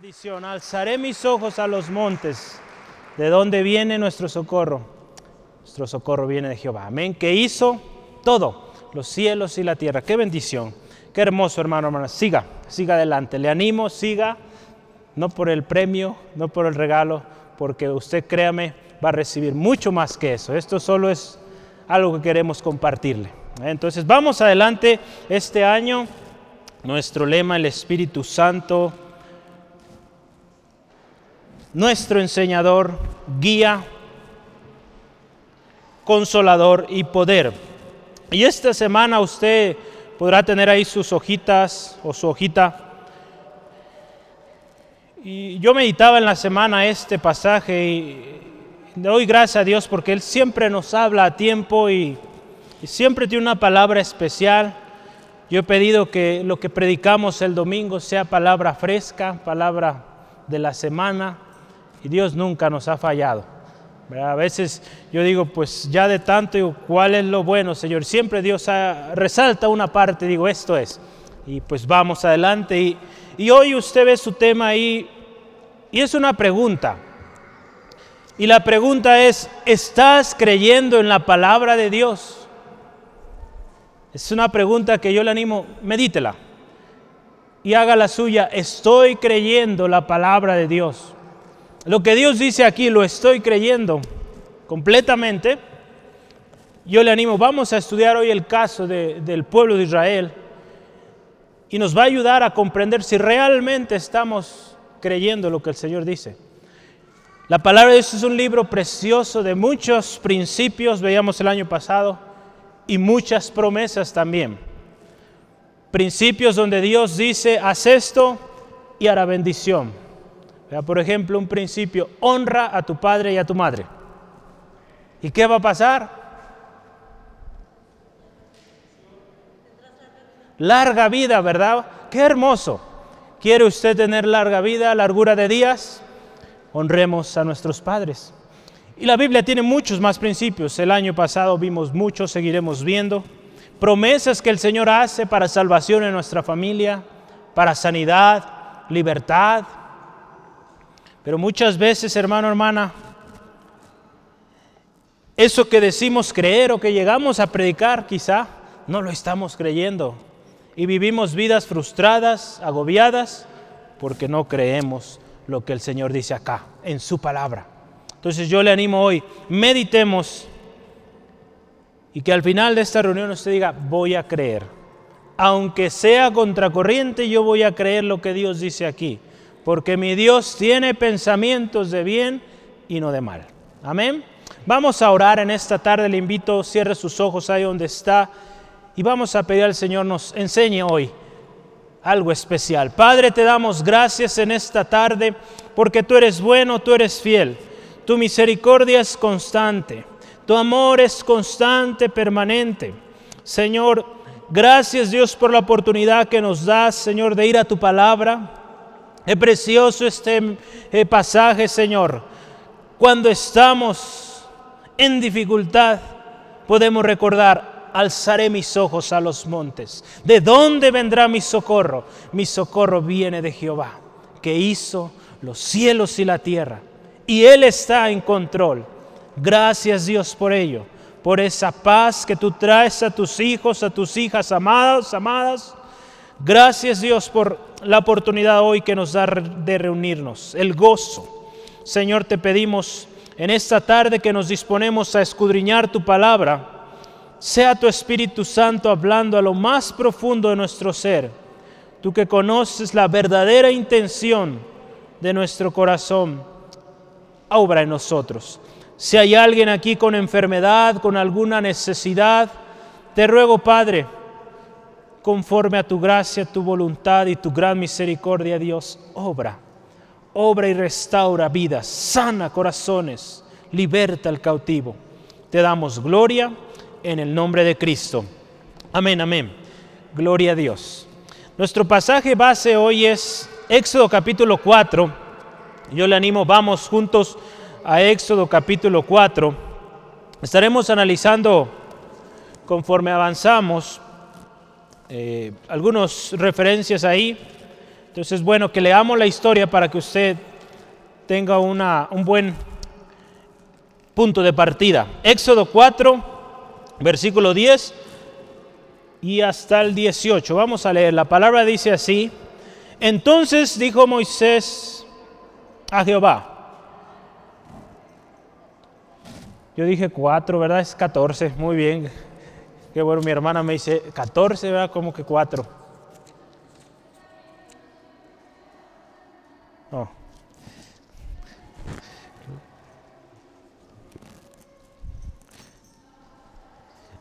bendición. Alzaré mis ojos a los montes. ¿De dónde viene nuestro socorro? Nuestro socorro viene de Jehová. Amén. Que hizo todo, los cielos y la tierra. Qué bendición. Qué hermoso, hermano, hermana. Siga, siga adelante. Le animo, siga. No por el premio, no por el regalo, porque usted, créame, va a recibir mucho más que eso. Esto solo es algo que queremos compartirle. Entonces, vamos adelante este año. Nuestro lema, el Espíritu Santo nuestro enseñador, guía, consolador y poder. Y esta semana usted podrá tener ahí sus hojitas o su hojita. Y yo meditaba en la semana este pasaje y doy gracias a Dios porque Él siempre nos habla a tiempo y, y siempre tiene una palabra especial. Yo he pedido que lo que predicamos el domingo sea palabra fresca, palabra de la semana y Dios nunca nos ha fallado. A veces yo digo, pues ya de tanto, ¿cuál es lo bueno, Señor? Siempre Dios resalta una parte, digo, esto es. Y pues vamos adelante. Y, y hoy usted ve su tema ahí y es una pregunta. Y la pregunta es, ¿estás creyendo en la palabra de Dios? Es una pregunta que yo le animo, medítela y haga la suya. Estoy creyendo la palabra de Dios. Lo que Dios dice aquí lo estoy creyendo completamente. Yo le animo, vamos a estudiar hoy el caso del pueblo de Israel y nos va a ayudar a comprender si realmente estamos creyendo lo que el Señor dice. La palabra de Dios es un libro precioso de muchos principios, veíamos el año pasado, y muchas promesas también. Principios donde Dios dice, haz esto y hará bendición por ejemplo, un principio, honra a tu padre y a tu madre. ¿Y qué va a pasar? Larga vida, ¿verdad? Qué hermoso. ¿Quiere usted tener larga vida, largura de días? Honremos a nuestros padres. Y la Biblia tiene muchos más principios. El año pasado vimos muchos, seguiremos viendo. Promesas que el Señor hace para salvación en nuestra familia, para sanidad, libertad, pero muchas veces, hermano, hermana, eso que decimos creer o que llegamos a predicar, quizá no lo estamos creyendo. Y vivimos vidas frustradas, agobiadas, porque no creemos lo que el Señor dice acá, en su palabra. Entonces yo le animo hoy, meditemos y que al final de esta reunión usted diga, voy a creer. Aunque sea contracorriente, yo voy a creer lo que Dios dice aquí porque mi Dios tiene pensamientos de bien y no de mal. Amén. Vamos a orar en esta tarde, le invito, cierre sus ojos ahí donde está y vamos a pedir al Señor nos enseñe hoy algo especial. Padre, te damos gracias en esta tarde porque tú eres bueno, tú eres fiel. Tu misericordia es constante, tu amor es constante, permanente. Señor, gracias Dios por la oportunidad que nos das, Señor, de ir a tu palabra es precioso este eh, pasaje, Señor. Cuando estamos en dificultad, podemos recordar, alzaré mis ojos a los montes. ¿De dónde vendrá mi socorro? Mi socorro viene de Jehová, que hizo los cielos y la tierra. Y Él está en control. Gracias Dios por ello, por esa paz que tú traes a tus hijos, a tus hijas amadas, amadas. Gracias Dios por la oportunidad hoy que nos da de reunirnos, el gozo. Señor, te pedimos en esta tarde que nos disponemos a escudriñar tu palabra, sea tu Espíritu Santo hablando a lo más profundo de nuestro ser, tú que conoces la verdadera intención de nuestro corazón, obra en nosotros. Si hay alguien aquí con enfermedad, con alguna necesidad, te ruego, Padre, conforme a tu gracia, tu voluntad y tu gran misericordia, Dios, obra, obra y restaura vidas, sana corazones, liberta al cautivo. Te damos gloria en el nombre de Cristo. Amén, amén. Gloria a Dios. Nuestro pasaje base hoy es Éxodo capítulo 4. Yo le animo, vamos juntos a Éxodo capítulo 4. Estaremos analizando conforme avanzamos eh, algunas referencias ahí. Entonces es bueno que leamos la historia para que usted tenga una, un buen punto de partida. Éxodo 4, versículo 10 y hasta el 18. Vamos a leer. La palabra dice así. Entonces dijo Moisés a Jehová. Yo dije 4, ¿verdad? Es 14. Muy bien. Qué bueno, mi hermana me dice 14, ¿verdad? Como que 4. No.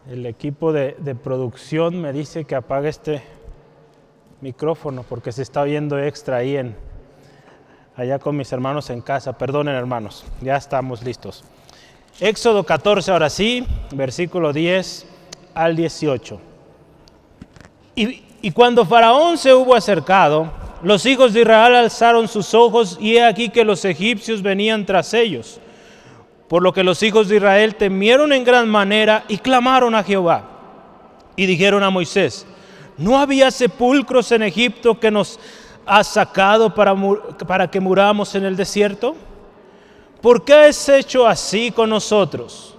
El equipo de, producción me dice que apague este micrófono porque se está oyendo extra ahí en allá con mis hermanos en casa. Perdonen hermanos, ya estamos listos. Éxodo 14, ahora sí, versículo 10 al 18. Y, y cuando Faraón se hubo acercado, los hijos de Israel alzaron sus ojos y he aquí que los egipcios venían tras ellos. Por lo que los hijos de Israel temieron en gran manera y clamaron a Jehová. Y dijeron a Moisés, ¿no había sepulcros en Egipto que nos has sacado para, para que muramos en el desierto? ¿Por qué has hecho así con nosotros?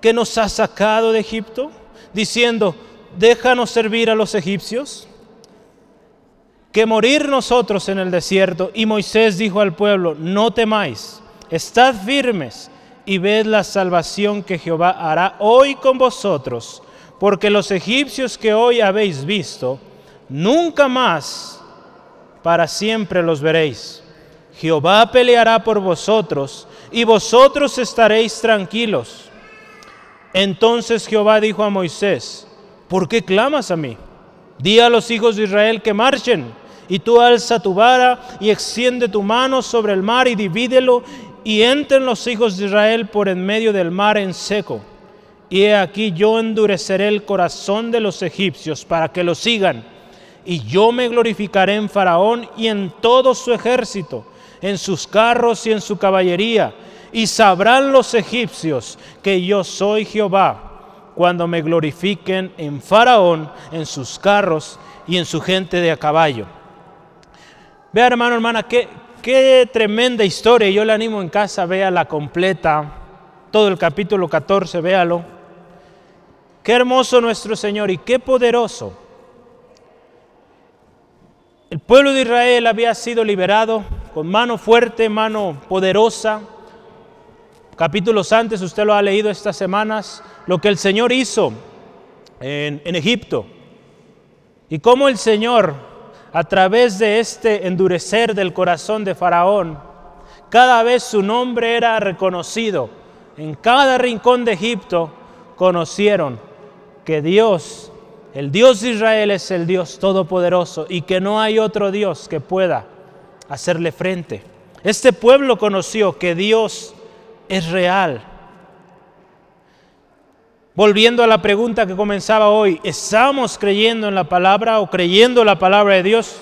¿Que nos has sacado de Egipto? Diciendo, déjanos servir a los egipcios. Que morir nosotros en el desierto. Y Moisés dijo al pueblo, no temáis, estad firmes y ved la salvación que Jehová hará hoy con vosotros, porque los egipcios que hoy habéis visto, nunca más para siempre los veréis. Jehová peleará por vosotros y vosotros estaréis tranquilos. Entonces Jehová dijo a Moisés, ¿por qué clamas a mí? Di a los hijos de Israel que marchen, y tú alza tu vara y extiende tu mano sobre el mar y divídelo y entren los hijos de Israel por en medio del mar en seco. Y he aquí yo endureceré el corazón de los egipcios para que lo sigan. Y yo me glorificaré en Faraón y en todo su ejército, en sus carros y en su caballería. Y sabrán los egipcios que yo soy Jehová cuando me glorifiquen en Faraón, en sus carros y en su gente de a caballo. Vea hermano, hermana, qué, Qué tremenda historia. Yo le animo en casa, vea la completa. Todo el capítulo 14, véalo. Qué hermoso nuestro Señor y qué poderoso. El pueblo de Israel había sido liberado con mano fuerte, mano poderosa. Capítulos antes, usted lo ha leído estas semanas, lo que el Señor hizo en, en Egipto. Y cómo el Señor a través de este endurecer del corazón de Faraón, cada vez su nombre era reconocido. En cada rincón de Egipto conocieron que Dios, el Dios de Israel es el Dios todopoderoso y que no hay otro Dios que pueda hacerle frente. Este pueblo conoció que Dios es real Volviendo a la pregunta que comenzaba hoy, ¿estamos creyendo en la palabra o creyendo la palabra de Dios?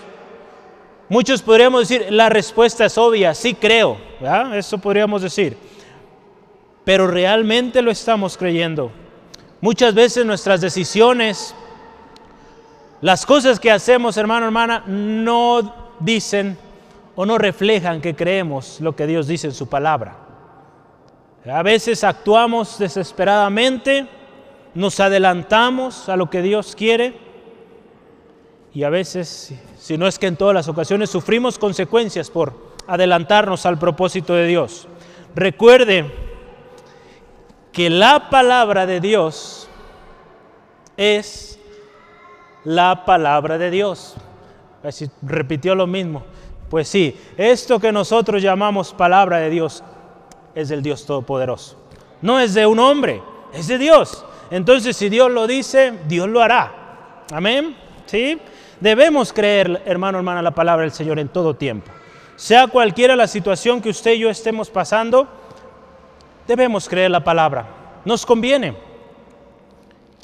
Muchos podríamos decir, la respuesta es obvia, sí creo, eso podríamos decir. Pero realmente lo estamos creyendo. Muchas veces nuestras decisiones, las cosas que hacemos, hermano, hermana, no dicen o no reflejan que creemos lo que Dios dice en su palabra. A veces actuamos desesperadamente nos adelantamos a lo que Dios quiere y a veces, si no es que en todas las ocasiones, sufrimos consecuencias por adelantarnos al propósito de Dios. Recuerde que la palabra de Dios es la palabra de Dios. Así repitió lo mismo. Pues sí, esto que nosotros llamamos palabra de Dios es del Dios Todopoderoso. No es de un hombre, es de Dios. Entonces, si Dios lo dice, Dios lo hará. Amén. ¿Sí? Debemos creer, hermano, hermana, la palabra del Señor en todo tiempo. Sea cualquiera la situación que usted y yo estemos pasando, debemos creer la palabra. Nos conviene.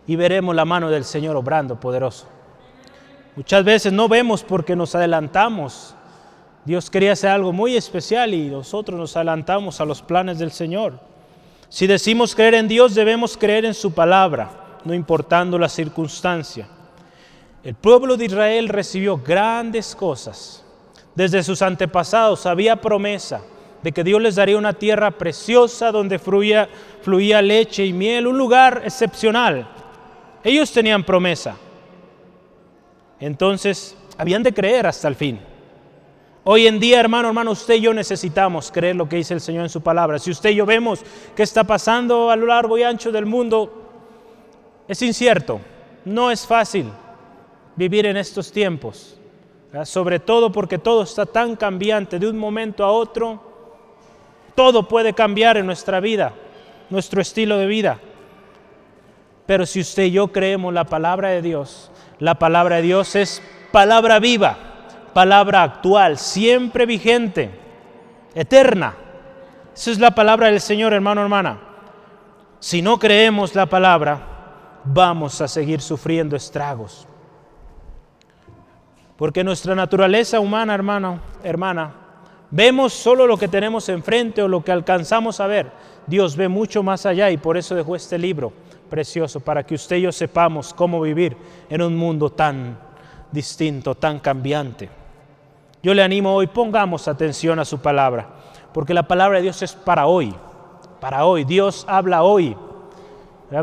Y veremos la mano del Señor obrando poderoso. Muchas veces no vemos porque nos adelantamos. Dios quería hacer algo muy especial y nosotros nos adelantamos a los planes del Señor. Si decimos creer en Dios, debemos creer en su palabra, no importando la circunstancia. El pueblo de Israel recibió grandes cosas Desde sus antepasados había promesa de que Dios les daría una tierra preciosa donde fluía, fluía leche y miel, un lugar excepcional. Ellos tenían promesa. Entonces, habían de creer hasta el fin. Hoy en día, hermano, hermano, usted y yo necesitamos creer lo que dice el Señor en su palabra. Si usted y yo vemos qué está pasando a lo largo y ancho del mundo, es incierto, no es fácil vivir en estos tiempos, sobre todo porque todo está tan cambiante de un momento a otro, todo puede cambiar en nuestra vida, nuestro estilo de vida. Pero si usted y yo creemos la palabra de Dios, la palabra de Dios es palabra viva palabra actual, siempre vigente, eterna. Esa es la palabra del Señor, hermano, hermana. Si no creemos la palabra, vamos a seguir sufriendo estragos. Porque nuestra naturaleza humana, hermano, hermana, vemos solo lo que tenemos enfrente o lo que alcanzamos a ver. Dios ve mucho más allá y por eso dejó este libro precioso para que usted y yo sepamos cómo vivir en un mundo tan distinto, tan cambiante. Yo le animo hoy, pongamos atención a su palabra, porque la palabra de Dios es para hoy, para hoy. Dios habla hoy.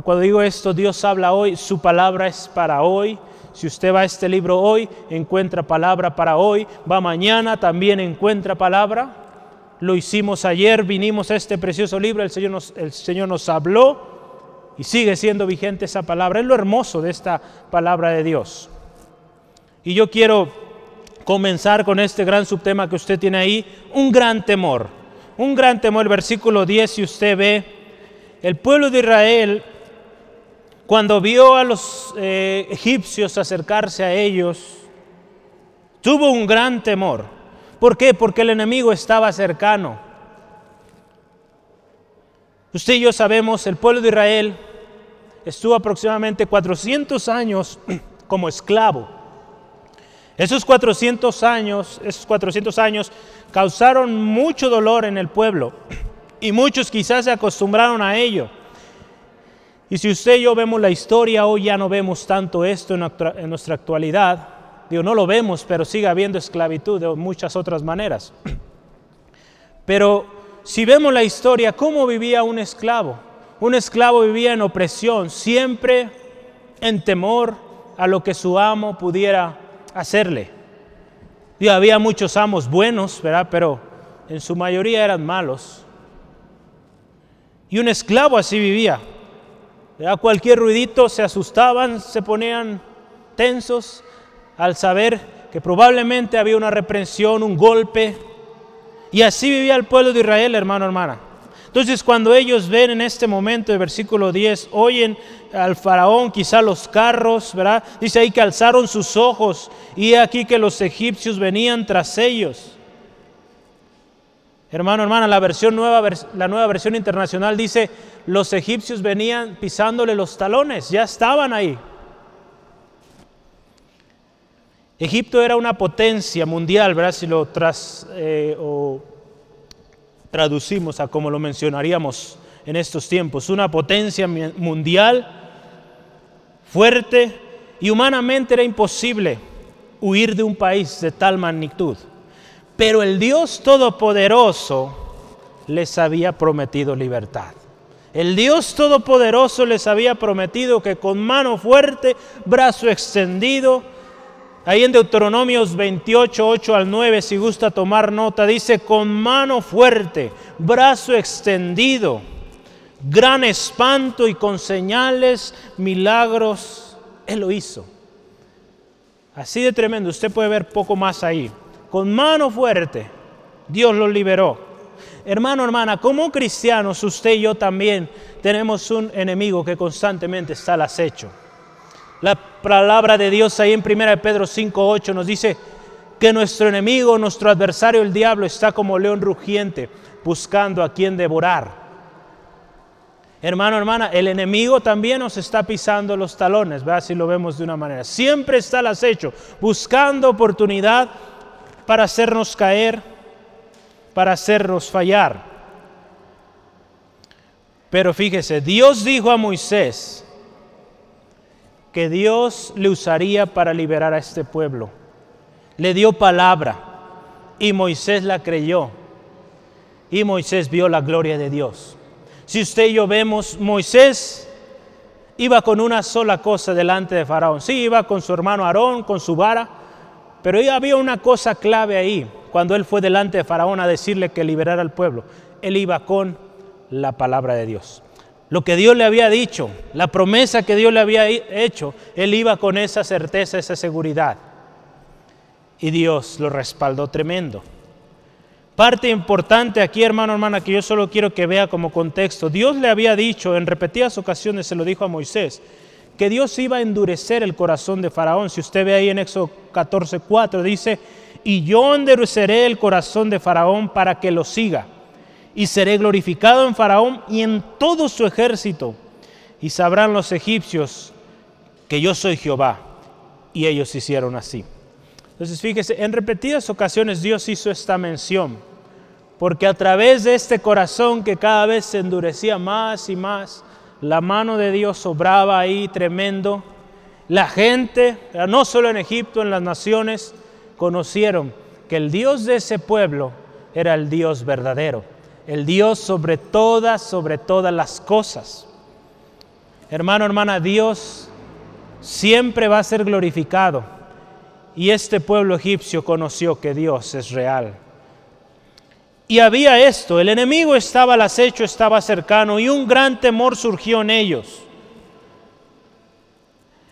Cuando digo esto, Dios habla hoy, su palabra es para hoy. Si usted va a este libro hoy, encuentra palabra para hoy. Va mañana, también encuentra palabra. Lo hicimos ayer, vinimos a este precioso libro, el Señor nos, el Señor nos habló y sigue siendo vigente esa palabra. Es lo hermoso de esta palabra de Dios. Y yo quiero comenzar con este gran subtema que usted tiene ahí, un gran temor. Un gran temor, el versículo 10, si usted ve, el pueblo de Israel, cuando vio a los eh, egipcios acercarse a ellos, tuvo un gran temor. ¿Por qué? Porque el enemigo estaba cercano. Usted y yo sabemos, el pueblo de Israel estuvo aproximadamente 400 años como esclavo. Esos 400 años, esos 400 años causaron mucho dolor en el pueblo y muchos quizás se acostumbraron a ello. Y si usted y yo vemos la historia, hoy ya no vemos tanto esto en, nuestra actualidad. Digo, no lo vemos, pero sigue habiendo esclavitud de muchas otras maneras. Pero si vemos la historia, ¿cómo vivía un esclavo? Un esclavo vivía en opresión, siempre en temor a lo que su amo pudiera hacerle. Y había muchos amos buenos, ¿verdad? Pero en su mayoría eran malos. Y un esclavo así vivía. A cualquier ruidito se asustaban, se ponían tensos al saber que probablemente había una reprensión, un golpe. Y así vivía el pueblo de Israel, hermano, hermana. Entonces cuando ellos ven en este momento, el versículo 10, oyen al faraón quizá los carros, ¿verdad? Dice ahí que alzaron sus ojos y aquí que los egipcios venían tras ellos. Hermano, hermana, la versión nueva, la nueva versión internacional dice, los egipcios venían pisándole los talones, ya estaban ahí. Egipto era una potencia mundial, ¿verdad? Si lo tras, eh, o traducimos a como lo mencionaríamos en estos tiempos, una potencia mundial fuerte y humanamente era imposible huir de un país de tal magnitud. Pero el Dios Todopoderoso les había prometido libertad. El Dios Todopoderoso les había prometido que con mano fuerte, brazo extendido, Ahí en Deuteronomios 28, 8 al 9, si gusta tomar nota, dice, con mano fuerte, brazo extendido, gran espanto y con señales, milagros, Él lo hizo. Así de tremendo, usted puede ver poco más ahí. Con mano fuerte, Dios lo liberó. Hermano, hermana, como cristianos, usted y yo también tenemos un enemigo que constantemente está al acecho. La palabra de Dios ahí en 1 Pedro 5.8 nos dice que nuestro enemigo, nuestro adversario, el diablo, está como león rugiente buscando a quien devorar. Hermano, hermana, el enemigo también nos está pisando los talones, ¿verdad? Si lo vemos de una manera. Siempre está al acecho, buscando oportunidad para hacernos caer, para hacernos fallar. Pero fíjese, Dios dijo a Moisés, que Dios le usaría para liberar a este pueblo. Le dio palabra. y Moisés la creyó. Y Moisés vio la gloria de Dios. Si usted y yo vemos, Moisés iba con una sola cosa delante de Faraón. Sí, iba con su hermano Aarón, con su vara, pero había una cosa clave ahí. Cuando él fue delante de Faraón a decirle que liberara al pueblo, él iba con la palabra de Dios. Lo que Dios le había dicho, la promesa que Dios le había hecho, él iba con esa certeza, esa seguridad. Y Dios lo respaldó tremendo. Parte importante aquí, hermano, hermana, que yo solo quiero que vea como contexto. Dios le había dicho, en repetidas ocasiones se lo dijo a Moisés, que Dios iba a endurecer el corazón de Faraón. Si usted ve ahí en Éxodo 14, 4, dice, y yo endureceré el corazón de Faraón para que lo siga y seré glorificado en Faraón y en todo su ejército. Y sabrán los egipcios que yo soy Jehová. Y ellos hicieron así. Entonces fíjese, en repetidas ocasiones Dios hizo esta mención, porque a través de este corazón que cada vez se endurecía más y más, la mano de Dios obraba ahí tremendo. La gente, no solo en Egipto, en las naciones, conocieron que el Dios de ese pueblo era el Dios verdadero el Dios sobre todas, sobre todas las cosas. Hermano, hermana, Dios siempre va a ser glorificado. Y este pueblo egipcio conoció que Dios es real. Y había esto, el enemigo estaba al acecho, estaba cercano y un gran temor surgió en ellos.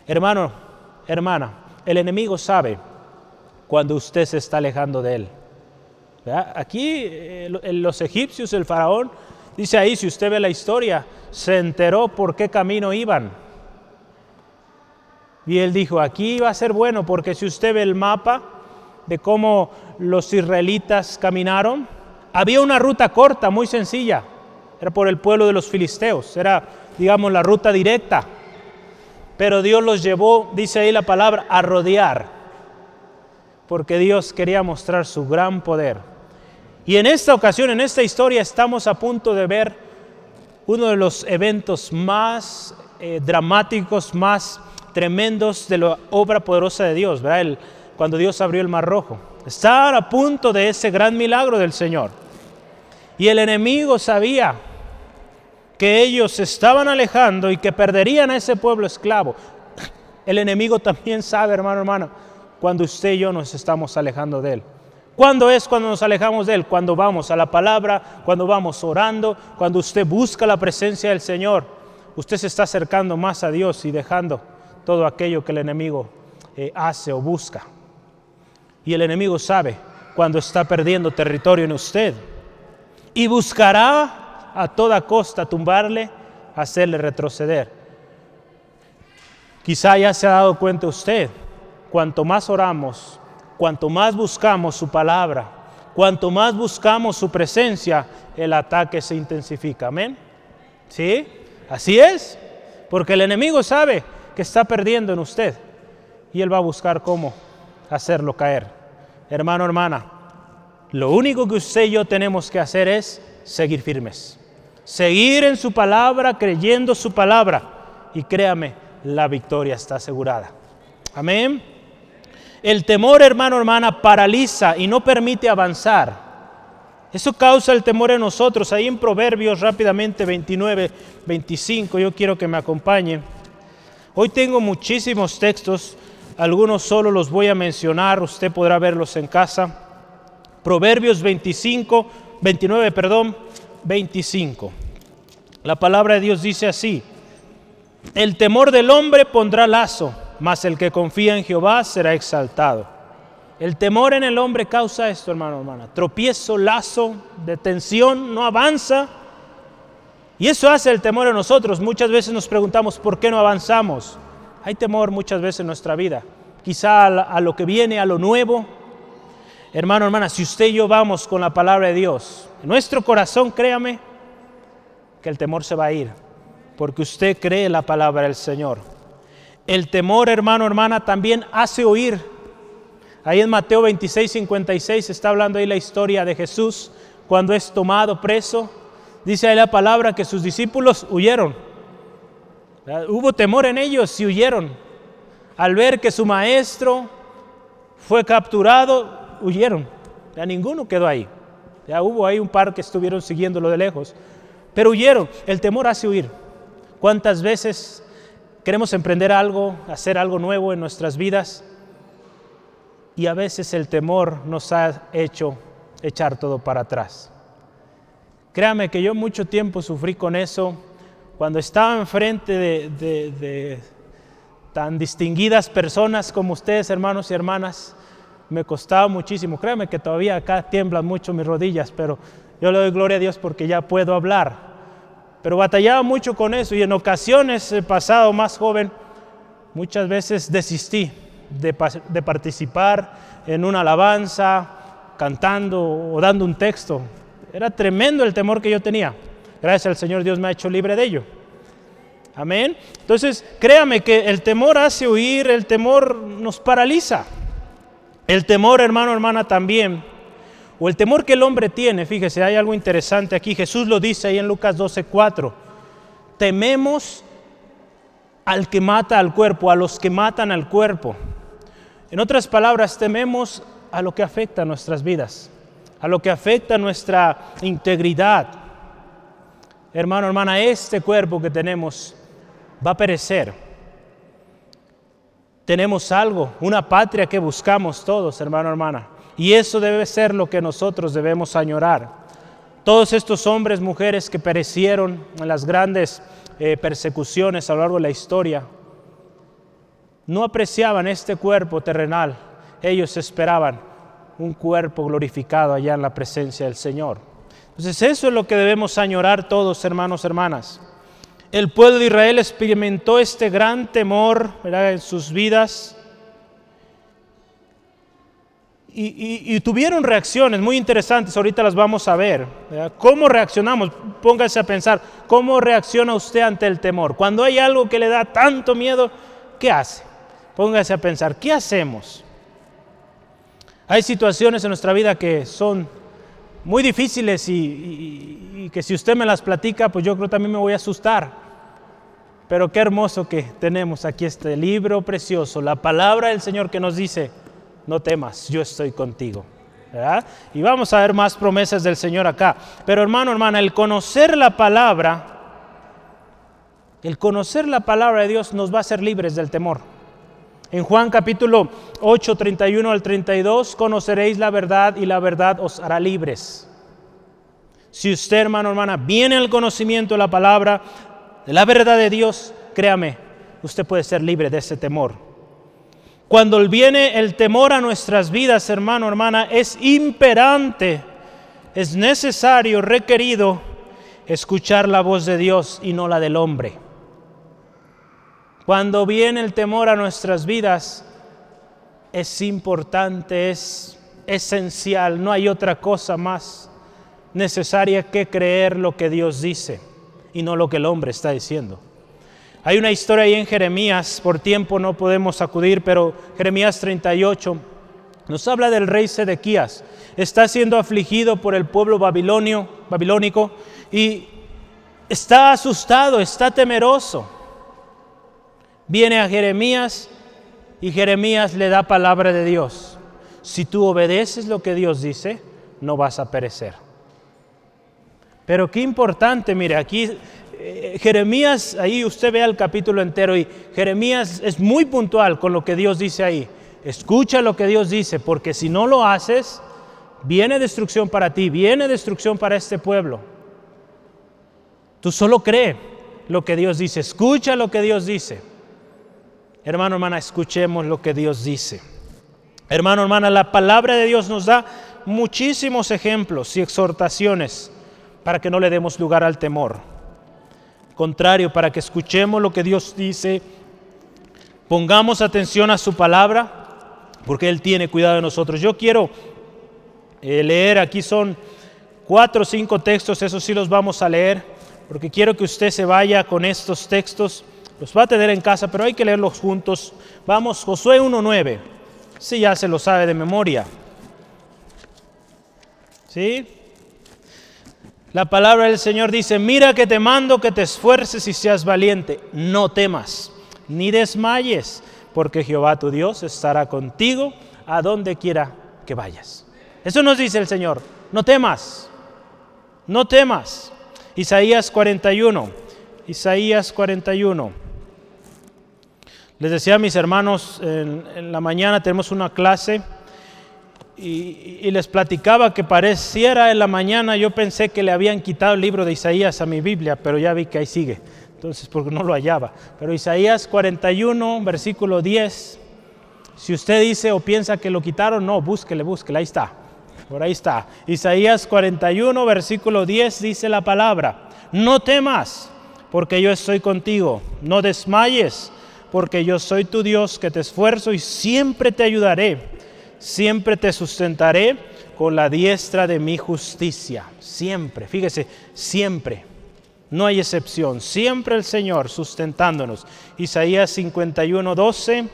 Hermano, hermana, el enemigo sabe cuando usted se está alejando de él. Aquí eh, los egipcios, el faraón, dice ahí, si usted ve la historia, se enteró por qué camino iban. Y él dijo, aquí va a ser bueno, porque si usted ve el mapa de cómo los israelitas caminaron, había una ruta corta, muy sencilla, era por el pueblo de los filisteos, era, digamos, la ruta directa. Pero Dios los llevó, dice ahí la palabra, a rodear, porque Dios quería mostrar su gran poder. Y en esta ocasión, en esta historia, estamos a punto de ver uno de los eventos más eh, dramáticos, más tremendos de la obra poderosa de Dios, ¿verdad? cuando Dios abrió el mar rojo. Estar a punto de ese gran milagro del Señor. Y el enemigo sabía que ellos se estaban alejando y que perderían a ese pueblo esclavo. El enemigo también sabe, hermano, hermano, cuando usted y yo nos estamos alejando de él. ¿Cuándo es cuando nos alejamos de Él? Cuando vamos a la palabra, cuando vamos orando, cuando usted busca la presencia del Señor. Usted se está acercando más a Dios y dejando todo aquello que el enemigo eh, hace o busca. Y el enemigo sabe cuando está perdiendo territorio en usted. Y buscará a toda costa tumbarle, hacerle retroceder. Quizá ya se ha dado cuenta usted, cuanto más oramos, cuanto más buscamos su palabra, cuanto más buscamos su presencia, el ataque se intensifica. Amén. ¿Sí? Así es. Porque el enemigo sabe que está perdiendo en usted y él va a buscar cómo hacerlo caer. Hermano, hermana, lo único que usted y yo tenemos que hacer es seguir firmes. Seguir en su palabra, creyendo su palabra. Y créame, la victoria está asegurada. Amén. El temor, hermano, hermana, paraliza y no permite avanzar. Eso causa el temor en nosotros. Ahí en Proverbios rápidamente 29, 25, yo quiero que me acompañe. Hoy tengo muchísimos textos, algunos solo los voy a mencionar, usted podrá verlos en casa. Proverbios 25, 29, perdón, 25. La palabra de Dios dice así, el temor del hombre pondrá lazo mas el que confía en Jehová será exaltado. El temor en el hombre causa esto, hermano, hermana. Tropiezo, lazo, detención, no avanza. Y eso hace el temor en nosotros. Muchas veces nos preguntamos por qué no avanzamos. Hay temor muchas veces en nuestra vida. Quizá a lo que viene, a lo nuevo. Hermano, hermana, si usted y yo vamos con la palabra de Dios, en nuestro corazón, créame, que el temor se va a ir. Porque usted cree la palabra del Señor. El temor, hermano, hermana, también hace oír. Ahí en Mateo 26, 56 está hablando ahí la historia de Jesús cuando es tomado preso. Dice ahí la palabra que sus discípulos huyeron. Hubo temor en ellos y huyeron. Al ver que su maestro fue capturado, huyeron. Ya ninguno quedó ahí. Ya hubo ahí un par que estuvieron siguiéndolo de lejos, pero huyeron. El temor hace huir. ¿Cuántas veces queremos emprender algo, hacer algo nuevo en nuestras vidas? Y a veces el temor nos ha hecho echar todo para atrás. Créame que yo mucho tiempo sufrí con eso. Cuando estaba enfrente de, tan distinguidas personas como ustedes, hermanos y hermanas, me costaba muchísimo. Créame que todavía acá tiemblan mucho mis rodillas, pero yo le doy gloria a Dios porque ya puedo hablar. Pero batallaba mucho con eso y en ocasiones, he pasado más joven, muchas veces desistí de, de participar en una alabanza, cantando o dando un texto. Era tremendo el temor que yo tenía. Gracias al Señor Dios me ha hecho libre de ello. Amén. Entonces, créame que el temor hace huir, el temor nos paraliza. El temor, hermano, hermana, también. O el temor que el hombre tiene, fíjese, hay algo interesante aquí. Jesús lo dice ahí en Lucas 12:4. Tememos al que mata al cuerpo, a los que matan al cuerpo. En otras palabras, tememos a lo que afecta a nuestras vidas, a lo que afecta a nuestra integridad. Hermano, hermana, este cuerpo que tenemos va a perecer tenemos algo, una patria que buscamos todos, hermano, hermana. Y eso debe ser lo que nosotros debemos añorar. Todos estos hombres, mujeres que perecieron en las grandes eh, persecuciones a lo largo de la historia, no apreciaban este cuerpo terrenal. Ellos esperaban un cuerpo glorificado allá en la presencia del Señor. Entonces eso es lo que debemos añorar todos, hermanos, hermanas. El pueblo de Israel experimentó este gran temor en sus vidas y, tuvieron reacciones muy interesantes, ahorita las vamos a ver. ¿Cómo reaccionamos? Póngase a pensar, ¿cómo reacciona usted ante el temor? Cuando hay algo que le da tanto miedo, ¿qué hace? Póngase a pensar, ¿qué hacemos? Hay situaciones en nuestra vida que son muy difíciles y, que si usted me las platica, pues yo creo también me voy a asustar. Pero qué hermoso que tenemos aquí este libro precioso, la palabra del Señor que nos dice, no temas, yo estoy contigo. Y vamos a ver más promesas del Señor acá. Pero hermano, hermana, el conocer la palabra, el conocer la palabra de Dios nos va a hacer libres del temor. En Juan capítulo 8, 31 al 32, conoceréis la verdad y la verdad os hará libres. Si usted, hermano, hermana, viene al conocimiento de la palabra, de la verdad de Dios, créame, usted puede ser libre de ese temor. Cuando viene el temor a nuestras vidas, hermano, hermana, es imperante, es necesario, requerido escuchar la voz de Dios y no la del hombre. Cuando viene el temor a nuestras vidas, es importante, es esencial, no hay otra cosa más necesaria que creer lo que Dios dice y no lo que el hombre está diciendo. Hay una historia ahí en Jeremías, por tiempo no podemos acudir, pero Jeremías 38 nos habla del rey Sedequías. Está siendo afligido por el pueblo babilonio, babilónico y está asustado, está temeroso viene a Jeremías y Jeremías le da palabra de Dios. Si tú obedeces lo que Dios dice, no vas a perecer. Pero qué importante, mire, aquí eh, Jeremías, ahí usted ve el capítulo entero y Jeremías es muy puntual con lo que Dios dice ahí. Escucha lo que Dios dice, porque si no lo haces, viene destrucción para ti, viene destrucción para este pueblo. Tú solo cree lo que Dios dice, escucha lo que Dios dice. Hermano, hermana, escuchemos lo que Dios dice. Hermano, hermana, la palabra de Dios nos da muchísimos ejemplos y exhortaciones para que no le demos lugar al temor. Contrario, para que escuchemos lo que Dios dice, pongamos atención a su palabra, porque Él tiene cuidado de nosotros. Yo quiero eh, leer, aquí son cuatro o cinco textos, esos sí los vamos a leer, porque quiero que usted se vaya con estos textos los va a tener en casa, pero hay que leerlos juntos. Vamos, Josué 1.9. Sí, ya se lo sabe de memoria. ¿Sí? La palabra del Señor dice, mira que te mando que te esfuerces y seas valiente. No temas, ni desmayes, porque Jehová tu Dios estará contigo a donde quiera que vayas. Eso nos dice el Señor. No temas, no temas. Isaías 41, Isaías 41. Les decía a mis hermanos, en, la mañana tenemos una clase y, les platicaba que pareciera en la mañana, yo pensé que le habían quitado el libro de Isaías a mi Biblia, pero ya vi que ahí sigue, entonces porque no lo hallaba. Pero Isaías 41, versículo 10, si usted dice o piensa que lo quitaron, no, búsquele, búsquele, ahí está. Por ahí está. Isaías 41, versículo 10 dice la palabra, no temas, porque yo estoy contigo, no desmayes, porque yo soy tu Dios que te esfuerzo y siempre te ayudaré, siempre te sustentaré con la diestra de mi justicia, siempre, fíjese, siempre. No hay excepción, siempre el Señor sustentándonos. Isaías 51, 12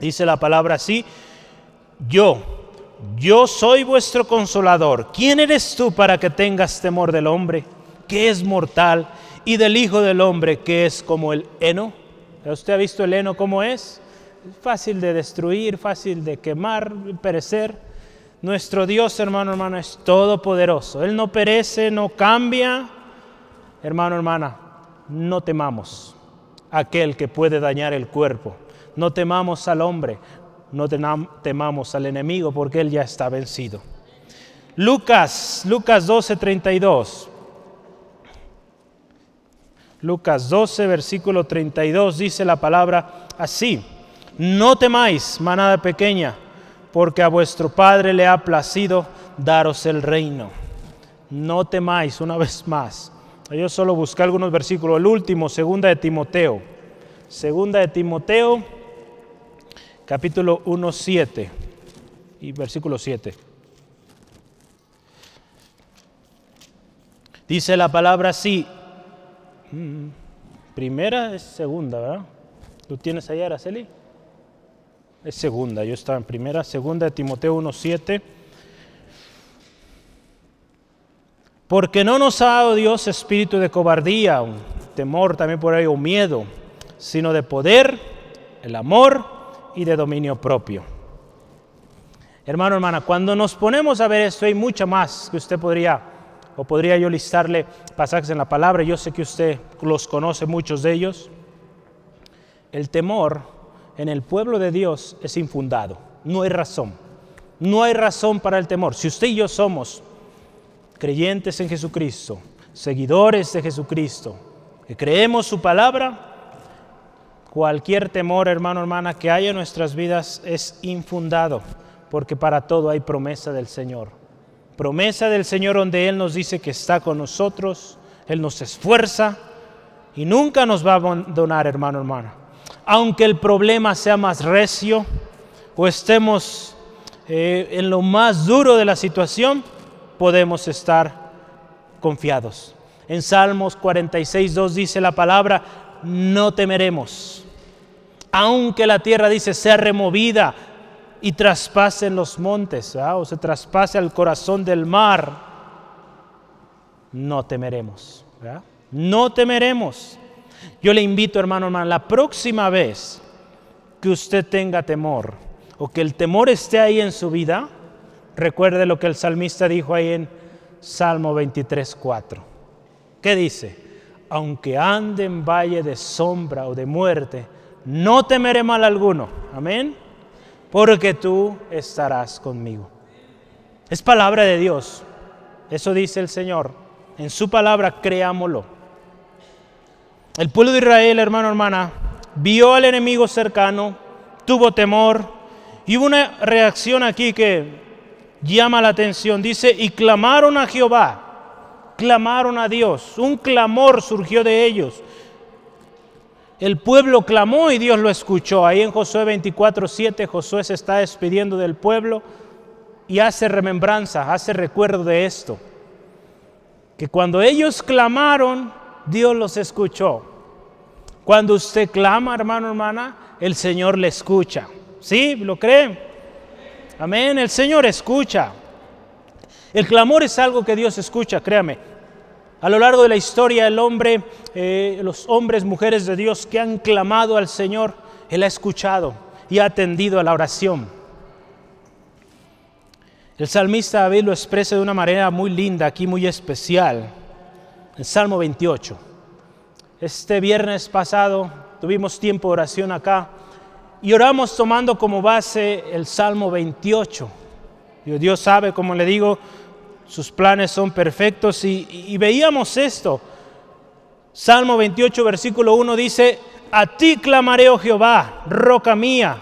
dice la palabra así, yo, yo soy vuestro consolador. ¿Quién eres tú para que tengas temor del hombre, que es mortal, y del Hijo del Hombre, que es como el heno? ¿Usted ha visto el heno cómo es? Fácil de destruir, fácil de quemar, perecer. Nuestro Dios, hermano, hermana, es todopoderoso. Él no perece, no cambia. Hermano, hermana, no temamos aquel que puede dañar el cuerpo. No temamos al hombre, no temamos al enemigo porque él ya está vencido. Lucas, Lucas 12, 32. Lucas 12, versículo 32 dice la palabra así, no temáis, manada pequeña, porque a vuestro Padre le ha placido daros el reino. No temáis, una vez más. Yo solo busqué algunos versículos. El último, segunda de Timoteo. Segunda de Timoteo capítulo 1, 7 y versículo 7. Dice la palabra así. Mm, primera es segunda, ¿verdad? ¿Tú tienes ahí, Araceli? Es segunda, yo estaba en primera, segunda de Timoteo 1, 7. Porque no nos ha dado Dios espíritu de cobardía, temor también por ahí, o miedo, sino de poder, el amor y de dominio propio. Hermano, hermana, cuando nos ponemos a ver esto, hay mucho más que usted podría, o podría yo listarle pasajes en la palabra, yo sé que usted los conoce, muchos de ellos. El temor en el pueblo de Dios es infundado, no hay razón, no hay razón para el temor. Si usted y yo somos creyentes en Jesucristo, seguidores de Jesucristo, que creemos su palabra, Cualquier temor, hermano, hermana, que haya en nuestras vidas es infundado, porque para todo hay promesa del Señor. Promesa del Señor donde Él nos dice que está con nosotros, Él nos esfuerza y nunca nos va a abandonar, hermano, hermana. Aunque el problema sea más recio o estemos eh, en lo más duro de la situación, podemos estar confiados. En Salmos 46, 2 dice la palabra, no temeremos aunque la tierra dice sea removida y traspase los montes o se traspase al corazón del mar, no temeremos. No temeremos. Yo le invito, hermano, hermano, la próxima vez que usted tenga temor o que el temor esté ahí en su vida, recuerde lo que el salmista dijo ahí en Salmo 23, 4. ¿Qué dice? Aunque ande en valle de sombra o de muerte, no temeré mal alguno. Amén. Porque tú estarás conmigo. Es palabra de Dios. Eso dice el Señor. En su palabra creámoslo. El pueblo de Israel, hermano, hermana, vio al enemigo cercano, tuvo temor y hubo una reacción aquí que llama la atención. Dice, y clamaron a Jehová, clamaron a Dios. Un clamor surgió de ellos. El pueblo clamó y Dios lo escuchó. Ahí en Josué 24, 7 Josué se está despidiendo del pueblo y hace remembranza, hace recuerdo de esto. Que cuando ellos clamaron, Dios los escuchó. Cuando usted clama, hermano, hermana, el Señor le escucha. ¿Sí? ¿Lo creen? Amén. El Señor escucha. El clamor es algo que Dios escucha, créame. A lo largo de la historia, el hombre, eh, los hombres, mujeres de Dios que han clamado al Señor, Él ha escuchado y ha atendido a la oración. El salmista David lo expresa de una manera muy linda, aquí muy especial, en Salmo 28. Este viernes pasado tuvimos tiempo de oración acá y oramos tomando como base el Salmo 28. Dios sabe, como le digo, sus planes son perfectos y, y veíamos esto. Salmo 28, versículo 1 dice, a ti clamaré, oh Jehová, roca mía,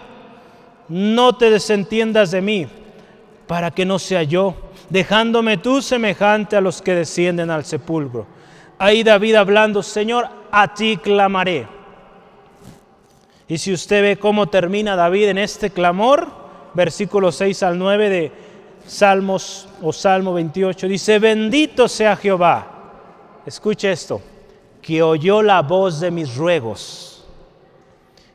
no te desentiendas de mí, para que no sea yo, dejándome tú semejante a los que descienden al sepulcro. Ahí David hablando, Señor, a ti clamaré. Y si usted ve cómo termina David en este clamor, versículo 6 al 9 de Salmos o Salmo 28, dice, bendito sea Jehová. Escuche esto, que oyó la voz de mis ruegos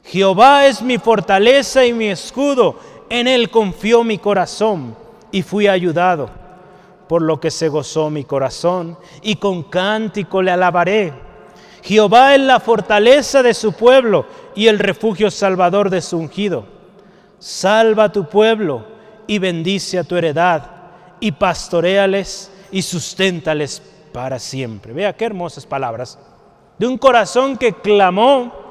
Jehová es mi fortaleza y mi escudo, en él confió mi corazón y fui ayudado, por lo que se gozó mi corazón y con cántico le alabaré. Jehová es la fortaleza de su pueblo y el refugio salvador de su ungido. Salva a tu pueblo y bendice a tu heredad y pastoreales y susténtales para siempre. Vea qué hermosas palabras. De un corazón que clamó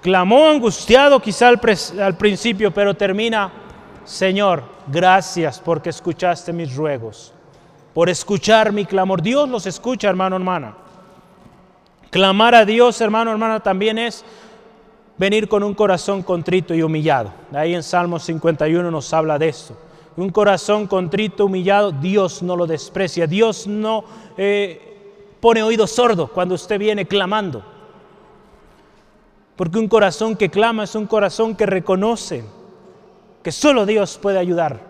Clamó angustiado quizá al, al principio, pero termina, Señor, gracias porque escuchaste mis ruegos, por escuchar mi clamor. Dios los escucha, hermano, hermana. Clamar a Dios, hermano, hermana, también es venir con un corazón contrito y humillado. Ahí en Salmo 51 nos habla de esto. Un corazón contrito, humillado, Dios no lo desprecia. Dios no eh, pone oído sordo cuando usted viene clamando. Porque un corazón que clama es un corazón que reconoce que solo Dios puede ayudar.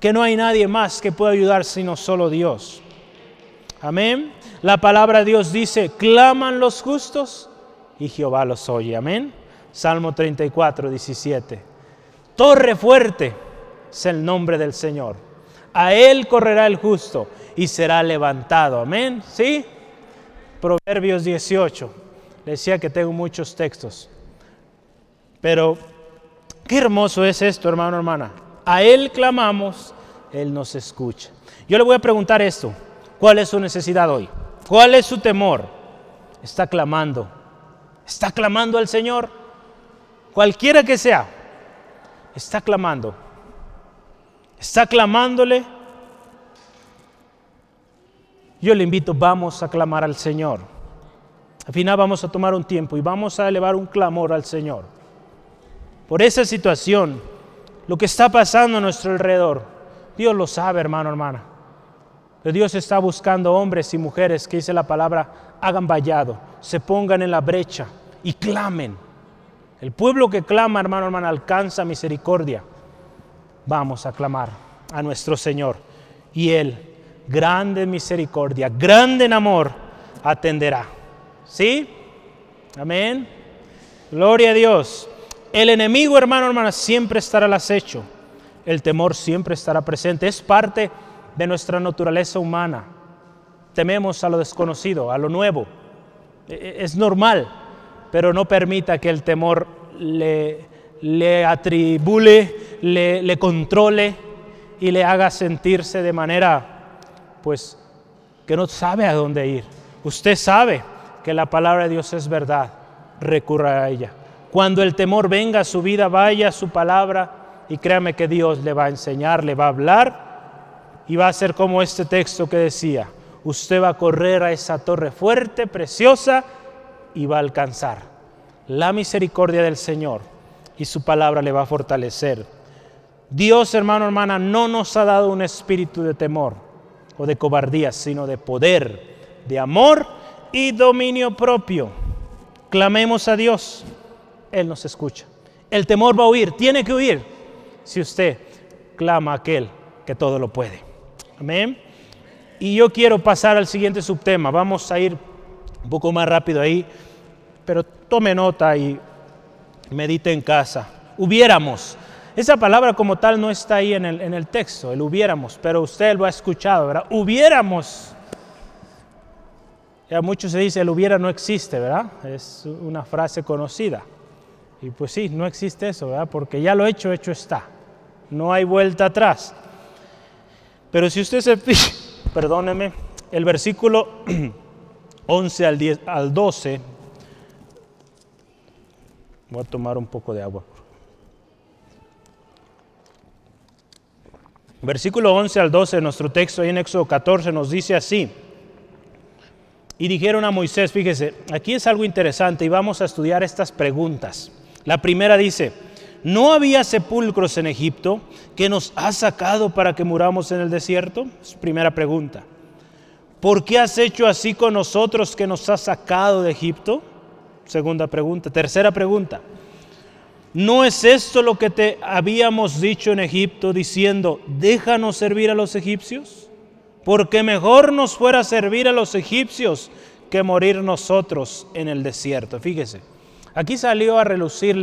Que no hay nadie más que pueda ayudar sino solo Dios. Amén. La palabra de Dios dice, claman los justos y Jehová los oye. Amén. Salmo 34, 17. Torre fuerte es el nombre del Señor. A él correrá el justo y será levantado. Amén. ¿Sí? Proverbios 18. Le decía que tengo muchos textos. Pero qué hermoso es esto, hermano, hermana. A Él clamamos, Él nos escucha. Yo le voy a preguntar esto. ¿Cuál es su necesidad hoy? ¿Cuál es su temor? Está clamando. Está clamando al Señor. Cualquiera que sea. Está clamando. Está clamándole. Yo le invito, vamos a clamar al Señor. Al final vamos a tomar un tiempo y vamos a elevar un clamor al Señor. Por esa situación, lo que está pasando a nuestro alrededor, Dios lo sabe, hermano, hermana. Pero Dios está buscando hombres y mujeres que dice la palabra, hagan vallado, se pongan en la brecha y clamen. El pueblo que clama, hermano, hermana, alcanza misericordia. Vamos a clamar a nuestro Señor. Y Él, grande misericordia, grande en amor, atenderá. ¿Sí? Amén. Gloria a Dios. El enemigo, hermano, hermana, siempre estará al acecho. El temor siempre estará presente. Es parte de nuestra naturaleza humana. Tememos a lo desconocido, a lo nuevo. E, e, es normal, pero no permita que el temor le, le atribule, le, le controle y le haga sentirse de manera, pues, que no sabe a dónde ir. Usted sabe que la palabra de Dios es verdad, recurra a ella. Cuando el temor venga a su vida, vaya a su palabra y créame que Dios le va a enseñar, le va a hablar y va a ser como este texto que decía, usted va a correr a esa torre fuerte, preciosa y va a alcanzar la misericordia del Señor y su palabra le va a fortalecer. Dios, hermano, hermana, no nos ha dado un espíritu de temor o de cobardía, sino de poder, de amor y dominio propio. Clamemos a Dios, Él nos escucha. El temor va a huir, tiene que huir si usted clama a aquel que todo lo puede. Amén. Y yo quiero pasar al siguiente subtema. Vamos a ir un poco más rápido ahí, pero tome nota y medite en casa. Hubiéramos. Esa palabra como tal no está ahí en el, en el texto, el hubiéramos, pero usted lo ha escuchado, ¿verdad? Hubiéramos ya mucho se dice el hubiera no existe, ¿verdad? Es una frase conocida. Y pues sí, no existe eso, ¿verdad? Porque ya lo hecho, hecho está. no hay vuelta atrás. Pero si usted se fija, perdóneme, el versículo 11 al, 10, al 12, voy a tomar un poco de agua. Versículo 11 al 12 de nuestro texto, ahí en Éxodo 14, nos dice así. Y dijeron a Moisés, fíjese, aquí es algo interesante y vamos a estudiar estas preguntas. La primera dice, ¿no había sepulcros en Egipto que nos ha sacado para que muramos en el desierto? Es primera pregunta. ¿Por qué has hecho así con nosotros que nos has sacado de Egipto? Segunda pregunta. Tercera pregunta. ¿No es esto lo que te habíamos dicho en Egipto diciendo, déjanos servir a los egipcios? Porque mejor nos fuera servir a los egipcios que morir nosotros en el desierto. Fíjese, aquí salió a relucir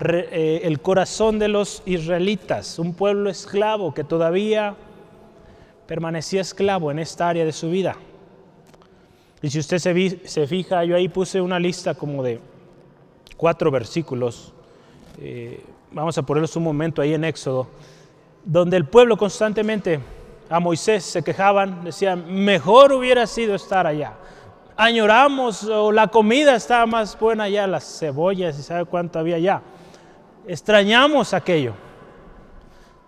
eh, el corazón de los israelitas, un pueblo esclavo que todavía permanecía esclavo en esta área de su vida. Y si usted se, se fija, yo ahí puse una lista como de cuatro versículos eh, vamos a ponerlos un momento ahí en Éxodo, donde el pueblo constantemente a Moisés se quejaban, decían, mejor hubiera sido estar allá. Añoramos o la comida estaba más buena allá, las cebollas y sabe cuánto había allá. Extrañamos aquello.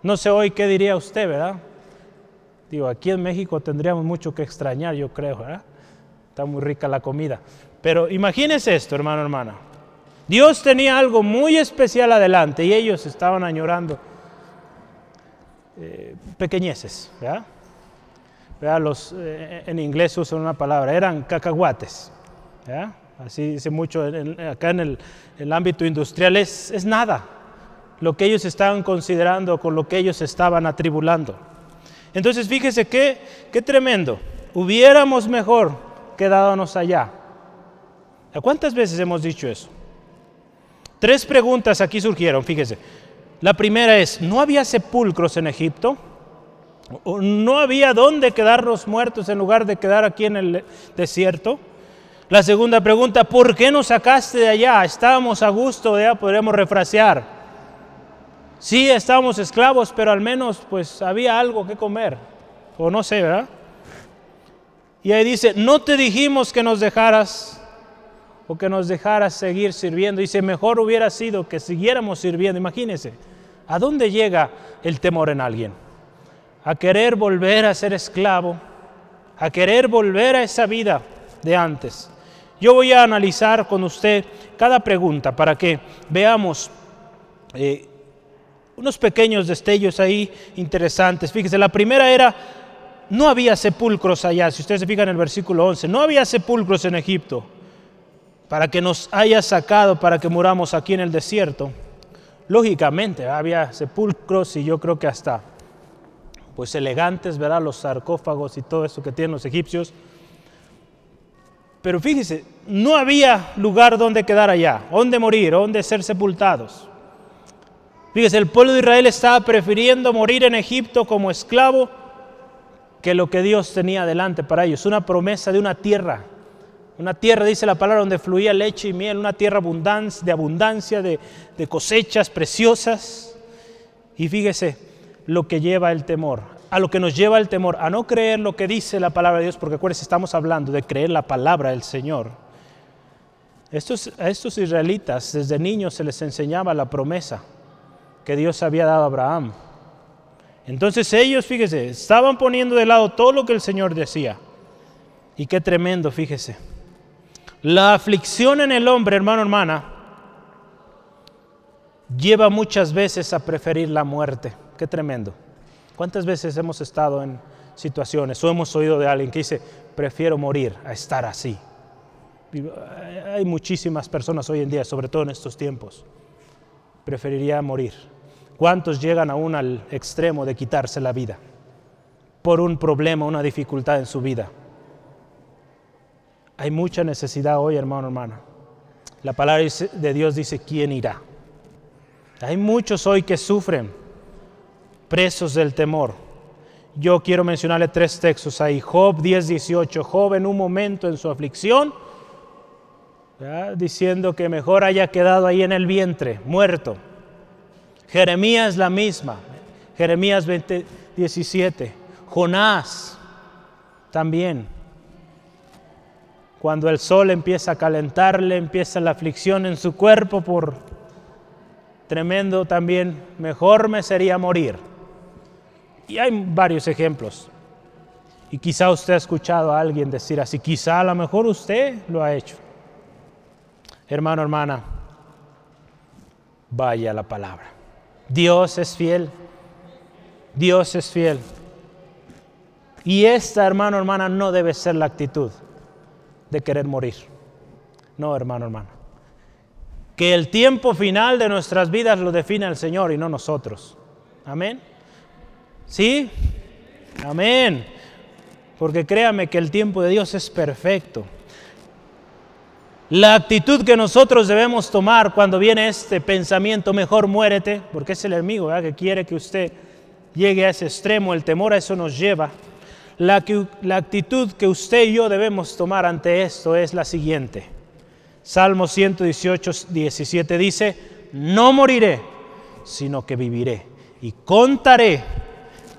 No sé hoy qué diría usted, ¿verdad? Digo, aquí en México tendríamos mucho que extrañar, yo creo, ¿verdad? Está muy rica la comida. Pero imagínese esto, hermano, hermana. Dios tenía algo muy especial adelante y ellos estaban añorando eh, pequeñeces. Los, eh, en inglés usan una palabra, eran cacahuates. Así dice mucho, acá en el, ámbito industrial es, nada lo que ellos estaban considerando, con lo que ellos estaban atribulando. Entonces fíjese qué, qué tremendo. Hubiéramos mejor quedadonos allá. ¿Cuántas veces hemos dicho eso? Tres preguntas aquí surgieron, fíjese. La primera es, ¿no había sepulcros en Egipto? ¿No había dónde quedarnos muertos en lugar de quedar aquí en el desierto? La segunda pregunta, ¿por qué nos sacaste de allá? Estábamos a gusto, ya podremos refrasear. Sí, estábamos esclavos, pero al menos pues había algo que comer. O no sé, ¿verdad? Y ahí dice, no te dijimos que nos dejaras o que nos dejara seguir sirviendo. Dice, mejor hubiera sido que siguiéramos sirviendo. Imagínense, ¿a dónde llega el temor en alguien? A querer volver a ser esclavo, a querer volver a esa vida de antes. Yo voy a analizar con usted cada pregunta para que veamos eh, unos pequeños destellos ahí interesantes. Fíjese, la primera era, no había sepulcros allá, si ustedes se fijan en el versículo 11, no había sepulcros en Egipto para que nos haya sacado, para que muramos aquí en el desierto. Lógicamente, había sepulcros y yo creo que hasta, pues elegantes, ¿verdad? Los sarcófagos y todo eso que tienen los egipcios. Pero fíjese, no había lugar donde quedar allá, donde morir, donde ser sepultados. Fíjese, el pueblo de Israel estaba prefiriendo morir en Egipto como esclavo que lo que Dios tenía delante para ellos, una promesa de una tierra una tierra, dice la palabra, donde fluía leche y miel, una tierra de abundancia, de, de cosechas preciosas. Y fíjese lo que lleva el temor, a lo que nos lleva el temor, a no creer lo que dice la palabra de Dios, porque acuérdense, estamos hablando de creer la palabra del Señor. Estos, a estos israelitas desde niños se les enseñaba la promesa que Dios había dado a Abraham. Entonces ellos, fíjese, estaban poniendo de lado todo lo que el Señor decía. Y qué tremendo, fíjese. La aflicción en el hombre, hermano, hermana, lleva muchas veces a preferir la muerte. Qué tremendo. ¿Cuántas veces hemos estado en situaciones o hemos oído de alguien que dice, prefiero morir a estar así? Hay muchísimas personas hoy en día, sobre todo en estos tiempos, preferiría morir. ¿Cuántos llegan aún al extremo de quitarse la vida por un problema, una dificultad en su vida? Hay mucha necesidad hoy, hermano, hermana. La palabra de Dios dice, ¿quién irá? Hay muchos hoy que sufren, presos del temor. Yo quiero mencionarle tres textos ahí. Job 10, 18. Job en un momento en su aflicción, diciendo que mejor haya quedado ahí en el vientre, muerto. Jeremías la misma, Jeremías 20, 17. Jonás también. Cuando el sol empieza a calentarle, empieza la aflicción en su cuerpo por tremendo también, mejor me sería morir. Y hay varios ejemplos. Y quizá usted ha escuchado a alguien decir así, quizá a lo mejor usted lo ha hecho. Hermano, hermana, vaya la palabra. Dios es fiel. Dios es fiel. Y esta, hermano, hermana, no debe ser la actitud de querer morir. No, hermano, hermana. Que el tiempo final de nuestras vidas lo define el Señor y no nosotros. Amén. ¿Sí? Amén. Porque créame que el tiempo de Dios es perfecto. La actitud que nosotros debemos tomar cuando viene este pensamiento, mejor muérete, porque es el enemigo que quiere que usted llegue a ese extremo, el temor a eso nos lleva. La, la actitud que usted y yo debemos tomar ante esto es la siguiente. Salmo 118, 17 dice, no moriré, sino que viviré y contaré,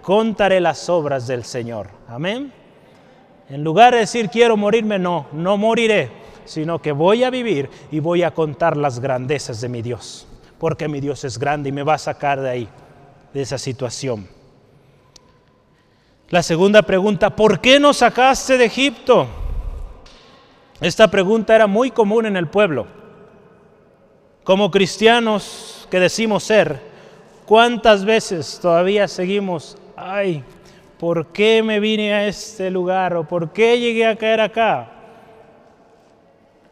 contaré las obras del Señor. Amén. En lugar de decir quiero morirme, no, no moriré, sino que voy a vivir y voy a contar las grandezas de mi Dios, porque mi Dios es grande y me va a sacar de ahí, de esa situación. La segunda pregunta, ¿por qué nos sacaste de Egipto? Esta pregunta era muy común en el pueblo. Como cristianos que decimos ser, ¿cuántas veces todavía seguimos, ay, ¿por qué me vine a este lugar? ¿O por qué llegué a caer acá?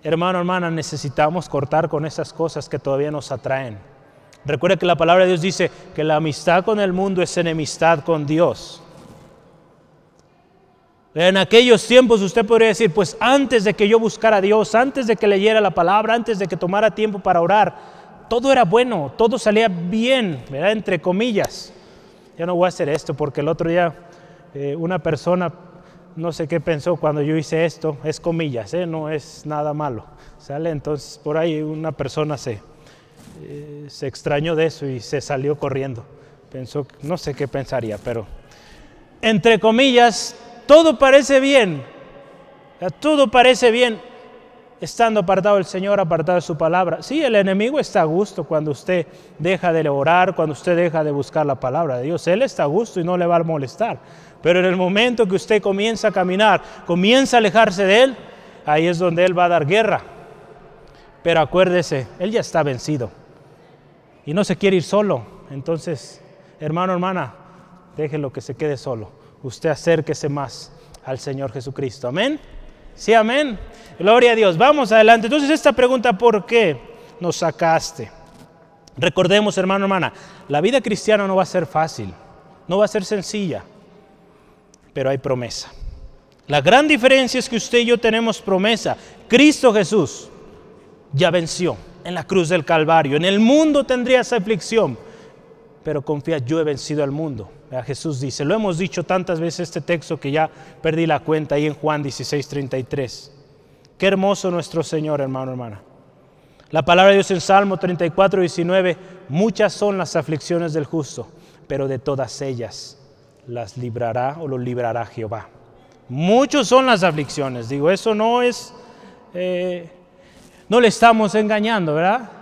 Hermano, hermana, necesitamos cortar con esas cosas que todavía nos atraen. Recuerda que la palabra de Dios dice que la amistad con el mundo es enemistad con Dios. En aquellos tiempos usted podría decir, pues antes de que yo buscara a Dios, antes de que leyera la palabra, antes de que tomara tiempo para orar, todo era bueno, todo salía bien, ¿verdad? Entre comillas. Ya no voy a hacer esto porque el otro día eh, una persona no sé qué pensó cuando yo hice esto, es comillas, ¿eh? no es nada malo. ¿Sale? Entonces por ahí una persona se, eh, se extrañó de eso y se salió corriendo. Pensó, no sé qué pensaría, pero entre comillas, todo parece bien. Todo parece bien estando apartado del Señor, apartado de su palabra. Sí, el enemigo está a gusto cuando usted deja de orar, cuando usted deja de buscar la palabra de Dios. Él está a gusto y no le va a molestar. Pero en el momento que usted comienza a caminar, comienza a alejarse de Él, ahí es donde Él va a dar guerra. Pero acuérdese, Él ya está vencido. Y no se quiere ir solo. Entonces, hermano, hermana, déjelo que se quede solo. Usted acérquese más al Señor Jesucristo. Amén. Sí, amén. Gloria a Dios. Vamos adelante. Entonces, esta pregunta, ¿por qué nos sacaste? Recordemos, hermano, hermana, la vida cristiana no va a ser fácil, no va a ser sencilla pero hay promesa. La gran diferencia es que usted y yo tenemos promesa. Cristo Jesús ya venció en la cruz del Calvario. En el mundo tendría esa aflicción, pero confía, yo he vencido al mundo. Jesús dice, lo hemos dicho tantas veces este texto que ya perdí la cuenta ahí en Juan 16, 33. Qué hermoso nuestro Señor, hermano, hermana. La palabra de Dios en Salmo 34, 19, muchas son las aflicciones del justo, pero de todas ellas las librará o los librará Jehová. Muchos son las aflicciones, digo, eso no es, eh, no le estamos engañando, ¿verdad?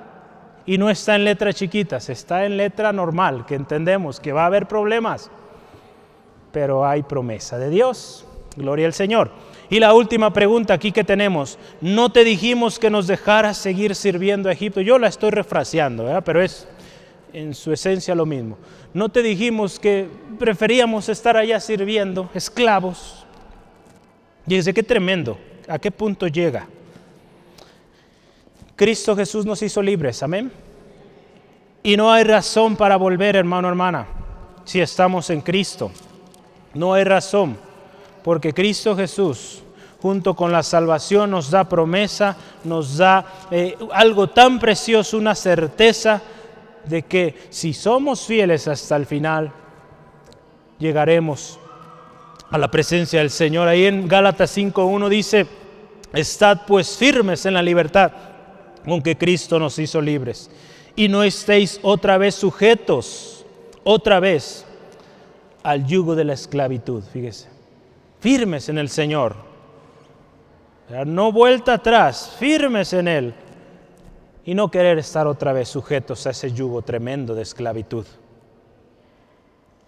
Y no está en letras chiquitas, está en letra normal, que entendemos que va a haber problemas, pero hay promesa de Dios, gloria al Señor. Y la última pregunta aquí que tenemos, no te dijimos que nos dejaras seguir sirviendo a Egipto, yo la estoy refraseando, ¿verdad? pero es en su esencia lo mismo. No te dijimos que preferíamos estar allá sirviendo, esclavos. Fíjense qué tremendo, a qué punto llega. Cristo Jesús nos hizo libres, amén. Y no hay razón para volver, hermano, hermana, si estamos en Cristo. No hay razón, porque Cristo Jesús, junto con la salvación, nos da promesa, nos da eh, algo tan precioso, una certeza de que si somos fieles hasta el final, llegaremos a la presencia del Señor. Ahí en Gálatas 5.1 dice, estad pues firmes en la libertad, aunque Cristo nos hizo libres. y no estéis otra vez sujetos, otra vez, al yugo de la esclavitud. Fíjese, firmes en el Señor. No vuelta atrás, firmes en Él. Y no querer estar otra vez sujetos a ese yugo tremendo de esclavitud.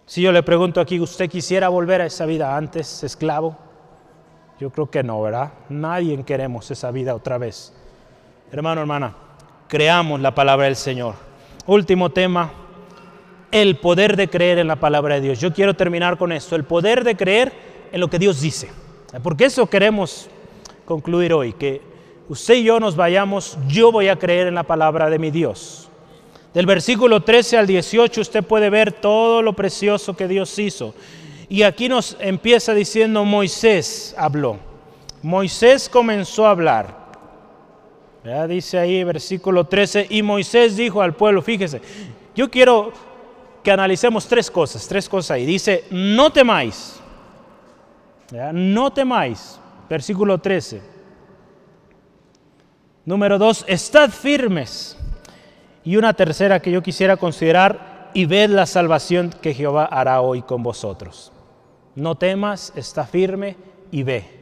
Si yo le pregunto aquí, ¿usted quisiera volver a esa vida antes, esclavo? Yo creo que no, ¿verdad? Nadie queremos esa vida otra vez. Hermano, hermana, creamos la palabra del Señor. Último tema, el poder de creer en la palabra de Dios. Yo quiero terminar con esto, el poder de creer en lo que Dios dice. Porque eso queremos concluir hoy, que usted y yo nos vayamos, yo voy a creer en la palabra de mi Dios. Del versículo 13 al 18 usted puede ver todo lo precioso que Dios hizo. Y aquí nos empieza diciendo Moisés habló. Moisés comenzó a hablar. Dice ahí versículo 13, y Moisés dijo al pueblo, fíjese, yo quiero que analicemos tres cosas, tres cosas ahí. Dice, no temáis, no temáis, versículo 13. Número dos, estad firmes y una tercera que yo quisiera considerar, y ved la salvación que Jehová hará hoy con vosotros. No temas, está firme y ve.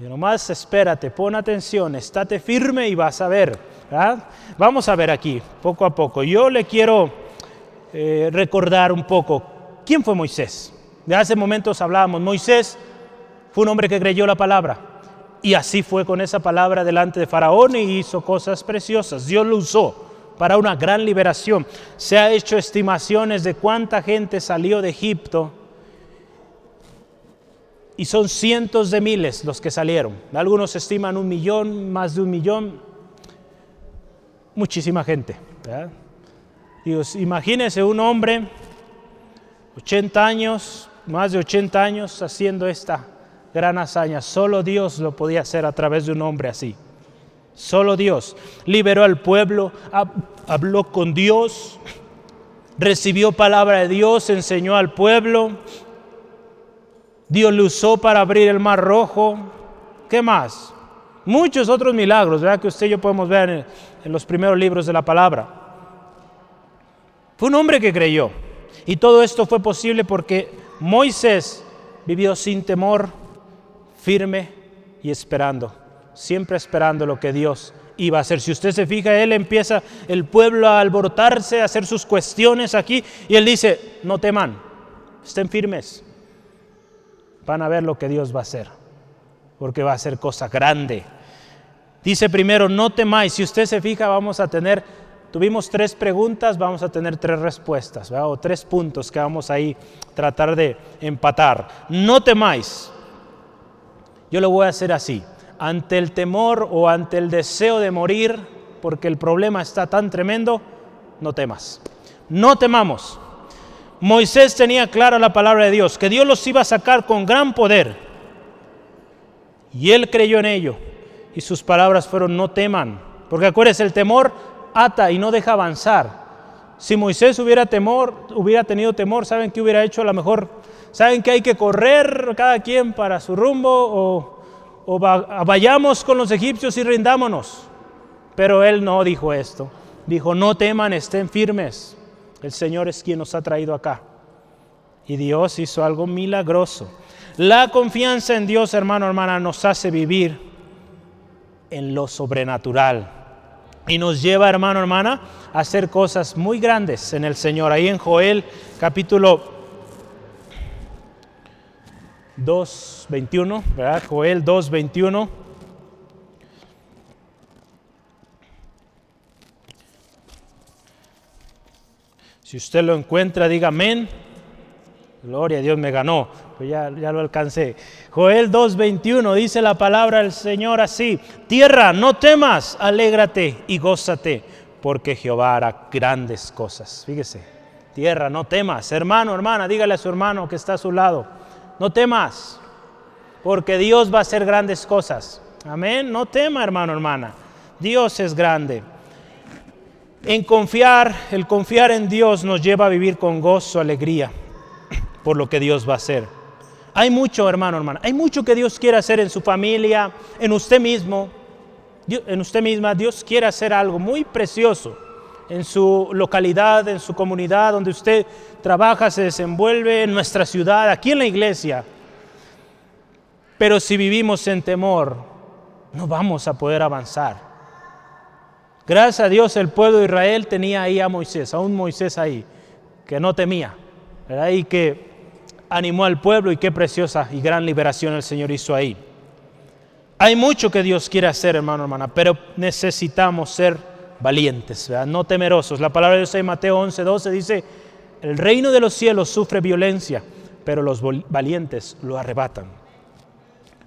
Y nomás espérate, pon atención, estate firme y vas a ver. Vamos a ver aquí, poco a poco. Yo le quiero eh, recordar un poco quién fue Moisés. De hace momentos hablábamos, Moisés fue un hombre que creyó la palabra. Y así fue con esa palabra delante de Faraón y hizo cosas preciosas. Dios lo usó para una gran liberación. Se ha hecho estimaciones de cuánta gente salió de Egipto y son cientos de miles los que salieron. Algunos estiman un millón, más de un millón. Muchísima gente. Dios, imagínense un hombre, 80 años, más de 80 años haciendo esta gran hazaña. Solo Dios lo podía hacer a través de un hombre así. Solo Dios liberó al pueblo, habló con Dios, recibió palabra de Dios, enseñó al pueblo. Dios lo usó para abrir el mar rojo. ¿Qué más? Muchos otros milagros, ¿verdad? Que usted y yo podemos ver en, en los primeros libros de la palabra. Fue un hombre que creyó. Y todo esto fue posible porque Moisés vivió sin temor, firme y esperando, siempre esperando lo que Dios iba a hacer. Si usted se fija, él empieza el pueblo a alborotarse, a hacer sus cuestiones aquí, y él dice, no teman, estén firmes, van a ver lo que Dios va a hacer, porque va a ser cosa grande. Dice primero, no temáis, si usted se fija, vamos a tener, tuvimos tres preguntas, vamos a tener tres respuestas, o tres puntos que vamos ahí tratar de empatar. No temáis. Yo lo voy a hacer así. Ante el temor o ante el deseo de morir, porque el problema está tan tremendo, no temas. No temamos. Moisés tenía clara la palabra de Dios, que Dios los iba a sacar con gran poder. Y él creyó en ello. Y sus palabras fueron, no teman. Porque acuérdense, el temor ata y no deja avanzar. Si Moisés hubiera temor, hubiera tenido temor, ¿saben qué hubiera hecho? A lo mejor saben que hay que correr cada quien para su rumbo o, vayamos con los egipcios y rindámonos. Pero él no dijo esto. Dijo, no teman, estén firmes. El Señor es quien nos ha traído acá. Y Dios hizo algo milagroso. La confianza en Dios, hermano, hermana, nos hace vivir en lo sobrenatural. Y nos lleva, hermano, hermana, a hacer cosas muy grandes en el Señor. Ahí en Joel capítulo 2.21, ¿verdad? Joel 2.21. Si usted lo encuentra, diga amén. Gloria a Dios me ganó, pues ya, ya lo alcancé. Joel 2.21 dice la palabra del Señor así, tierra, no temas, alégrate y gózate, porque Jehová hará grandes cosas. Fíjese, tierra, no temas. Hermano, hermana, dígale a su hermano que está a su lado, no temas, porque Dios va a hacer grandes cosas. Amén, no tema hermano, hermana. Dios es grande. En confiar, el confiar en Dios nos lleva a vivir con gozo, alegría, por lo que Dios va a hacer. Hay mucho, hermano, hermana, hay mucho que Dios quiere hacer en su familia, en usted mismo. en usted misma, Dios quiere hacer algo muy precioso en su localidad, en su comunidad, donde usted trabaja, se desenvuelve, en nuestra ciudad, aquí en la iglesia. Pero si vivimos en temor, no vamos a poder avanzar. Gracias a Dios el pueblo de Israel tenía ahí a Moisés, a un Moisés ahí, que no temía, y que animó al pueblo y qué preciosa y gran liberación el Señor hizo ahí. Hay mucho que Dios quiere hacer, hermano, hermana, pero necesitamos ser valientes, no temerosos. La palabra de Dios en Mateo 11, 12 dice, el reino de los cielos sufre violencia, pero los valientes lo arrebatan.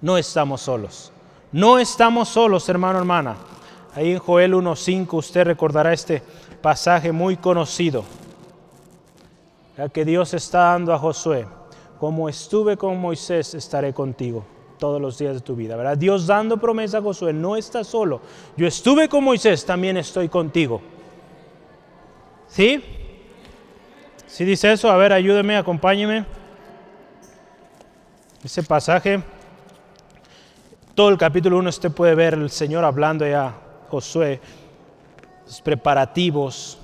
No estamos solos. No estamos solos, hermano, hermana. Ahí en Joel 1.5 usted recordará este pasaje muy conocido, ya que Dios está dando a Josué, como estuve con Moisés, estaré contigo todos los días de tu vida. ¿verdad? Dios dando promesa a Josué, no está solo. Yo estuve con Moisés, también estoy contigo. ¿Sí? ¿Sí dice eso? A ver, ayúdeme, acompáñeme. Ese pasaje, todo el capítulo 1 usted puede ver el Señor hablando ya Josué, los preparativos,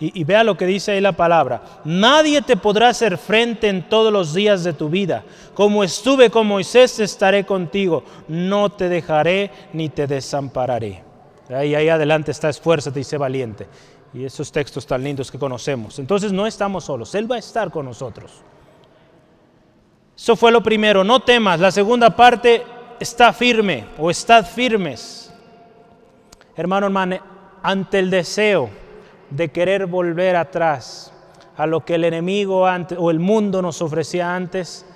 y, vea lo que dice ahí la palabra. Nadie te podrá hacer frente en todos los días de tu vida. Como estuve con Moisés, estaré contigo. No te dejaré ni te desampararé. Ahí, ahí adelante está esfuérzate y sé valiente. Y esos textos tan lindos que conocemos. Entonces no estamos solos. Él va a estar con nosotros. Eso fue lo primero. No temas. La segunda parte, está firme o estad firmes. Hermano, hermano, ante el deseo de querer volver atrás a lo que el enemigo antes, o el mundo nos ofrecía antes,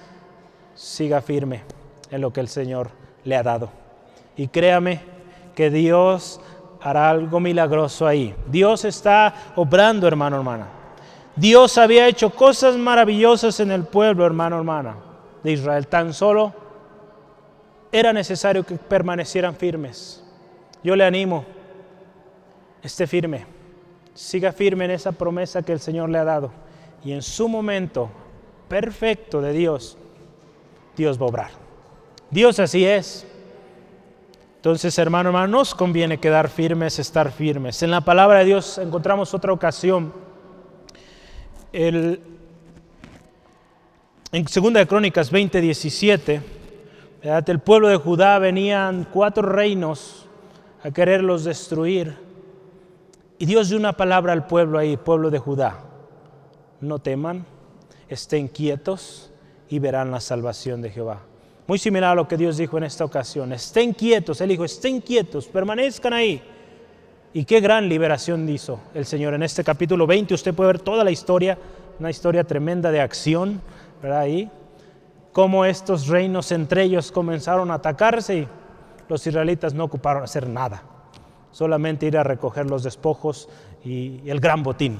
siga firme en lo que el Señor le ha dado. Y créame que Dios hará algo milagroso ahí. Dios está obrando, hermano, hermana. Dios había hecho cosas maravillosas en el pueblo, hermano, hermana, de Israel. Tan solo era necesario que permanecieran firmes. Yo le animo, esté firme siga firme en esa promesa que el Señor le ha dado. Y en su momento perfecto de Dios, Dios va a obrar. Dios así es. Entonces, hermano, hermano, nos conviene quedar firmes, estar firmes. En la palabra de Dios encontramos otra ocasión. El, en 2 de Crónicas 20, 17, el pueblo de Judá venían cuatro reinos a quererlos destruir. Y Dios dio una palabra al pueblo ahí, pueblo de Judá. No teman, estén quietos y verán la salvación de Jehová. Muy similar a lo que Dios dijo en esta ocasión. Estén quietos, Él dijo, estén quietos, permanezcan ahí. Y qué gran liberación hizo el Señor. En este capítulo 20 usted puede ver toda la historia, una historia tremenda de acción, ¿verdad? Ahí, cómo estos reinos entre ellos comenzaron a atacarse y los israelitas no ocuparon hacer nada solamente ir a recoger los despojos y, el gran botín.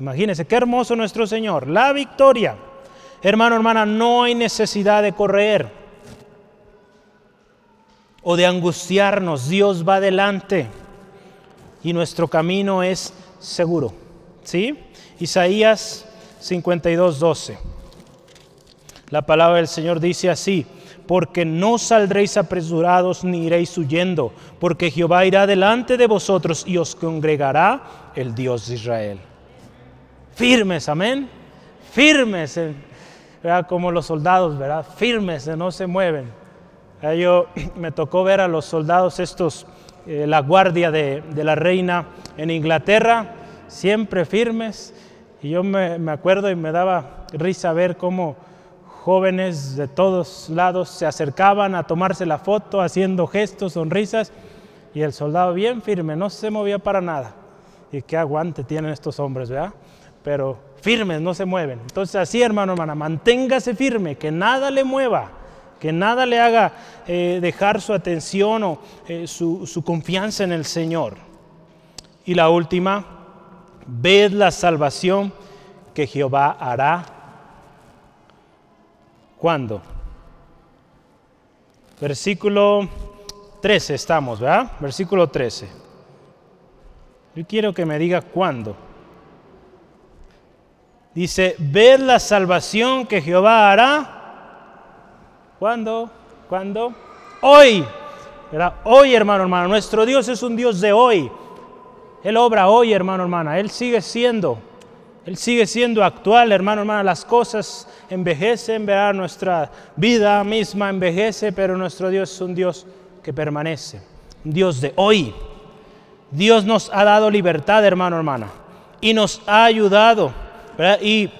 Imagínense, qué hermoso nuestro Señor, la victoria. Hermano, hermana, no hay necesidad de correr o de angustiarnos. Dios va adelante y nuestro camino es seguro. ¿Sí? Isaías 52, 12. La palabra del Señor dice así: porque no saldréis apresurados ni iréis huyendo, porque Jehová irá delante de vosotros y os congregará el Dios de Israel. Firmes, amén. Firmes, ¿verdad? como los soldados, ¿verdad? Firmes, no se mueven. Yo me tocó ver a los soldados estos, eh, la guardia de, la reina en Inglaterra, siempre firmes. Y yo me acuerdo y me daba risa ver cómo jóvenes de todos lados se acercaban a tomarse la foto haciendo gestos, sonrisas, y el soldado bien firme, no se movía para nada. Y qué aguante tienen estos hombres, ¿verdad? Pero firmes, no se mueven. Entonces así, hermano, hermana, manténgase firme, que nada le mueva, que nada le haga eh, dejar su atención o eh, su, su confianza en el Señor. Y la última, ved la salvación que Jehová hará ¿Cuándo? Versículo 13 estamos, ¿verdad? Versículo 13. Yo quiero que me diga cuándo. Dice, ved la salvación que Jehová hará. ¿Cuándo? ¿Cuándo? Hoy. Hoy, hermano, hermana, nuestro Dios es un Dios de hoy. Él obra hoy, hermano, hermana. Él sigue siendo, Él sigue siendo actual, hermano, hermana. Las cosas envejecen, ¿verdad? Nuestra vida misma envejece, pero nuestro Dios es un Dios que permanece. Un Dios de hoy. Dios nos ha dado libertad, hermano, hermana. Y nos ha ayudado, Y,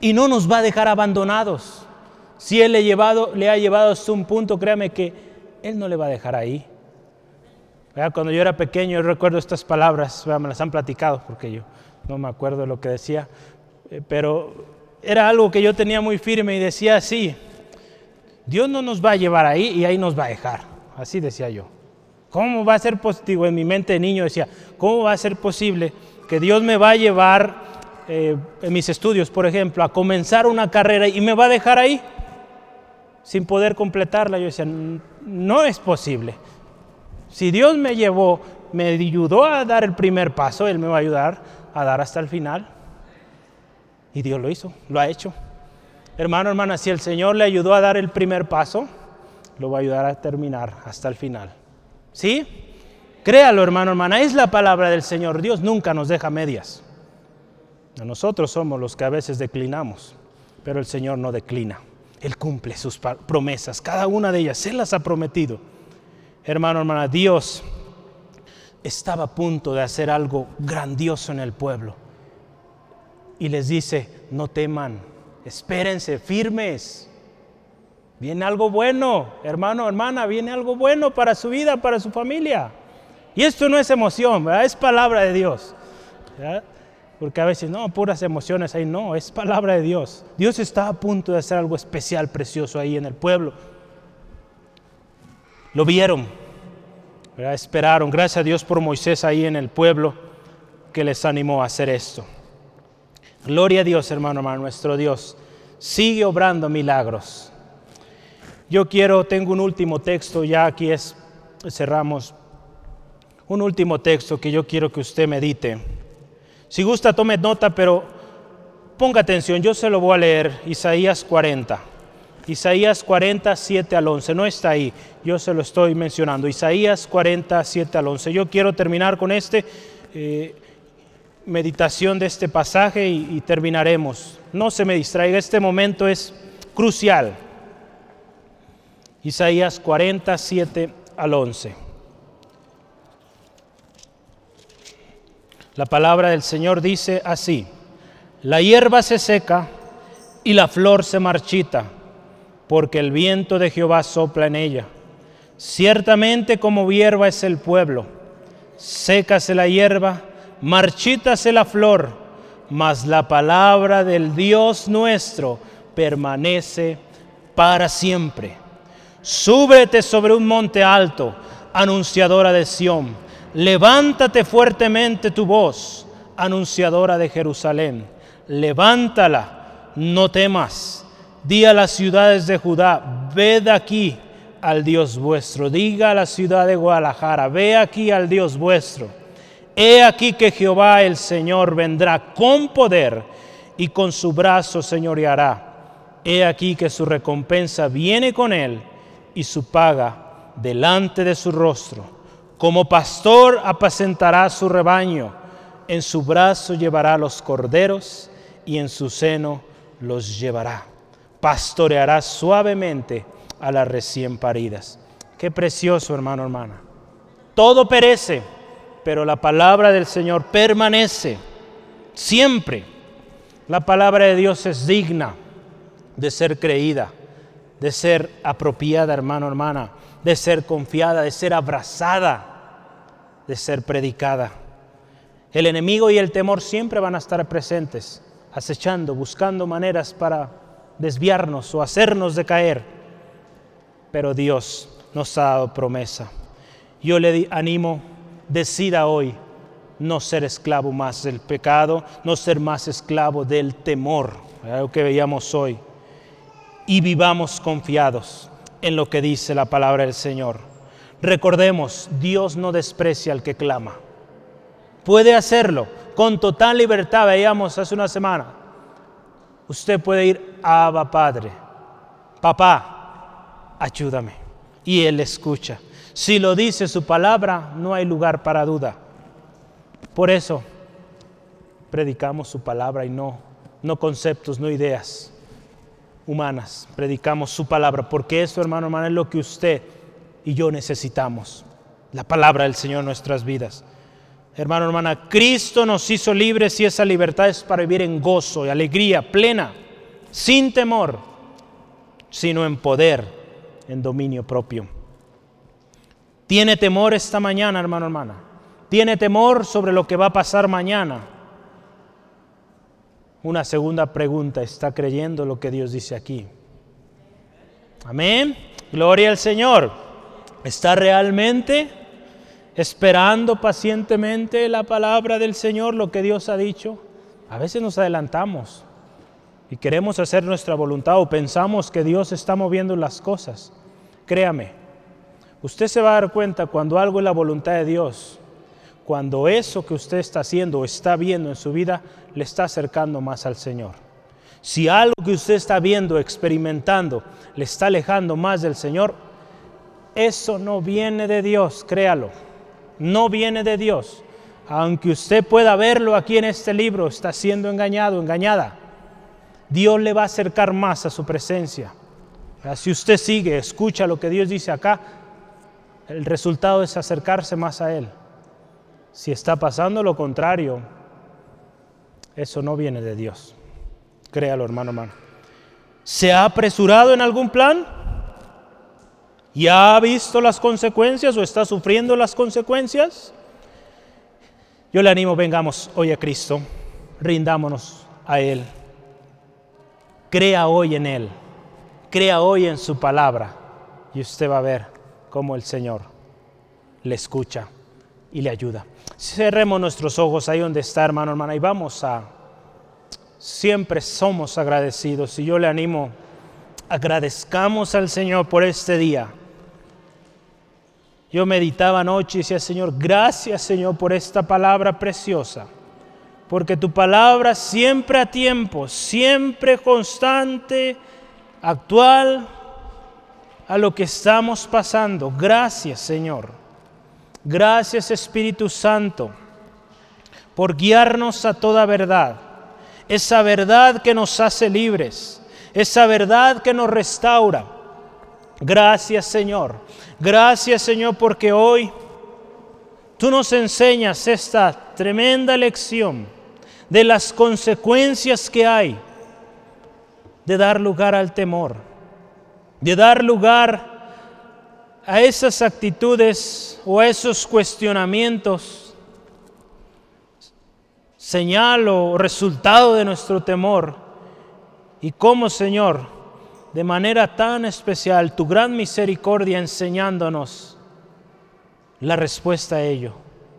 y no nos va a dejar abandonados. Si Él le, llevado, le ha llevado hasta un punto, créame que Él no le va a dejar ahí. Cuando yo era pequeño, yo recuerdo estas palabras, me las han platicado porque yo no me acuerdo de lo que decía, eh, pero era algo que yo tenía muy firme y decía así, Dios no nos va a llevar ahí y ahí nos va a dejar. Así decía yo. ¿Cómo va a ser positivo? En mi mente de niño decía, ¿cómo va a ser posible que Dios me va a llevar eh, en mis estudios, por ejemplo, a comenzar una carrera y me va a dejar ahí sin poder completarla? Yo decía, no es posible. Si Dios me llevó, me ayudó a dar el primer paso, Él me va a ayudar a dar hasta el final. Y Dios lo hizo, lo ha hecho. Hermano, hermana, si el Señor le ayudó a dar el primer paso, lo va a ayudar a terminar hasta el final. ¿Sí? Créalo, hermano, hermana, es la palabra del Señor. Dios nunca nos deja medias. Nosotros somos los que a veces declinamos, pero el Señor no declina. Él cumple sus promesas, cada una de ellas, Él las ha prometido. Hermano, hermana, Dios estaba a punto de hacer algo grandioso en el pueblo. Y les dice, no teman, espérense, firmes. Viene algo bueno, hermano, hermana, viene algo bueno para su vida, para su familia. Y esto no es emoción, es palabra de Dios. Porque a veces, no, puras emociones ahí, no, es palabra de Dios. Dios está a punto de hacer algo especial, precioso ahí en el pueblo. Lo vieron, esperaron. Gracias a Dios por Moisés ahí en el pueblo que les animó a hacer esto. Gloria a Dios, hermano, nuestro Dios. Sigue obrando milagros. Yo quiero, tengo un último texto, ya aquí es, cerramos. Un último texto que yo quiero que usted medite. Si gusta, tome nota, pero ponga atención, yo se lo voy a leer, Isaías 40. Isaías 47 al 11, no está ahí, yo se lo estoy mencionando. Isaías 47 al 11. Yo quiero terminar con este eh, meditación de este pasaje y, y terminaremos. No se me distraiga, este momento es crucial. Isaías 47 al 11. La palabra del Señor dice así, la hierba se seca y la flor se marchita porque el viento de Jehová sopla en ella. Ciertamente como hierba es el pueblo, sécase la hierba, marchítase la flor, mas la palabra del Dios nuestro permanece para siempre. Súbete sobre un monte alto, anunciadora de Sión. Levántate fuertemente tu voz, anunciadora de Jerusalén. Levántala, no temas Di a las ciudades de Judá, ved aquí al Dios vuestro. Diga a la ciudad de Guadalajara, ve aquí al Dios vuestro. He aquí que Jehová el Señor vendrá con poder y con su brazo señoreará. He aquí que su recompensa viene con él y su paga delante de su rostro. Como pastor apacentará su rebaño, en su brazo llevará los corderos y en su seno los llevará pastoreará suavemente a las recién paridas. Qué precioso, hermano, hermana. Todo perece, pero la palabra del Señor permanece siempre. La palabra de Dios es digna de ser creída, de ser apropiada, hermano, hermana, de ser confiada, de ser abrazada, de ser predicada. El enemigo y el temor siempre van a estar presentes, acechando, buscando maneras para desviarnos o hacernos decaer, pero Dios nos ha dado promesa. Yo le animo, decida hoy no ser esclavo más del pecado, no ser más esclavo del temor, lo que veíamos hoy, y vivamos confiados en lo que dice la palabra del Señor. Recordemos, Dios no desprecia al que clama. Puede hacerlo con total libertad, veíamos hace una semana usted puede ir, Abba Padre, papá, ayúdame. Y Él escucha. Si lo dice su palabra, no hay lugar para duda. Por eso predicamos su palabra y no, no conceptos, no ideas humanas. Predicamos su palabra, porque eso, hermano, hermano, es lo que usted y yo necesitamos. La palabra del Señor en nuestras vidas. Hermano, hermana, Cristo nos hizo libres y esa libertad es para vivir en gozo y alegría plena, sin temor, sino en poder, en dominio propio. ¿Tiene temor esta mañana, hermano, hermana? ¿Tiene temor sobre lo que va a pasar mañana? Una segunda pregunta, ¿está creyendo lo que Dios dice aquí? Amén. Gloria al Señor. ¿Está realmente esperando pacientemente la palabra del Señor, lo que Dios ha dicho? A veces nos adelantamos y queremos hacer nuestra voluntad o pensamos que Dios está moviendo las cosas. Créame, usted se va a dar cuenta cuando algo es la voluntad de Dios, cuando eso que usted está haciendo o está viendo en su vida le está acercando más al Señor. Si algo que usted está viendo, experimentando, le está alejando más del Señor, eso no viene de Dios, créalo no viene de Dios. Aunque usted pueda verlo aquí en este libro, está siendo engañado, engañada. Dios le va a acercar más a su presencia. Si usted sigue, escucha lo que Dios dice acá, el resultado es acercarse más a Él. Si está pasando lo contrario, eso no viene de Dios. Créalo, hermano, hermano. ¿Se ha apresurado en algún plan? ¿Ya ha visto las consecuencias o está sufriendo las consecuencias? Yo le animo, vengamos hoy a Cristo, rindámonos a Él. Crea hoy en Él, crea hoy en su palabra. Y usted va a ver cómo el Señor le escucha y le ayuda. Cerremos nuestros ojos ahí donde está, hermano, hermana, y vamos a... Siempre somos agradecidos. Y yo le animo, agradezcamos al Señor por este día. Yo meditaba anoche y decía, Señor, gracias Señor por esta palabra preciosa, porque tu palabra siempre a tiempo, siempre constante, actual a lo que estamos pasando. Gracias Señor. Gracias Espíritu Santo por guiarnos a toda verdad. Esa verdad que nos hace libres, esa verdad que nos restaura. Gracias Señor Gracias Señor porque hoy tú nos enseñas esta tremenda lección de las consecuencias que hay de dar lugar al temor, de dar lugar a esas actitudes o a esos cuestionamientos, señal o resultado de nuestro temor. Y cómo, Señor, de manera tan especial tu gran misericordia enseñándonos la respuesta a ello.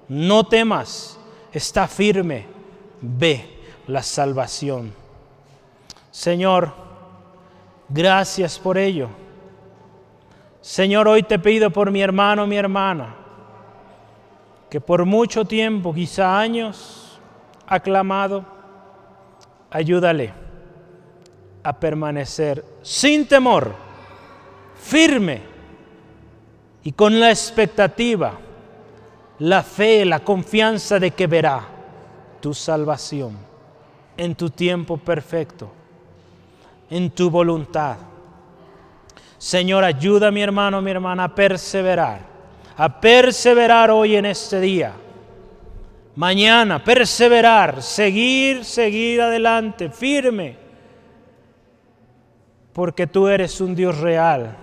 No temas, está firme, ve la salvación. Señor, gracias por ello. Señor, hoy te pido por mi hermano, mi hermana, que por mucho tiempo, quizá años, ha clamado, ayúdale a permanecer sin temor, firme y con la expectativa, la fe, la confianza de que verá tu salvación en tu tiempo perfecto, en tu voluntad. Señor, ayuda a mi hermano, mi hermana a perseverar, a perseverar hoy en este día. Mañana, perseverar, seguir, seguir adelante, firme porque tú eres un Dios real,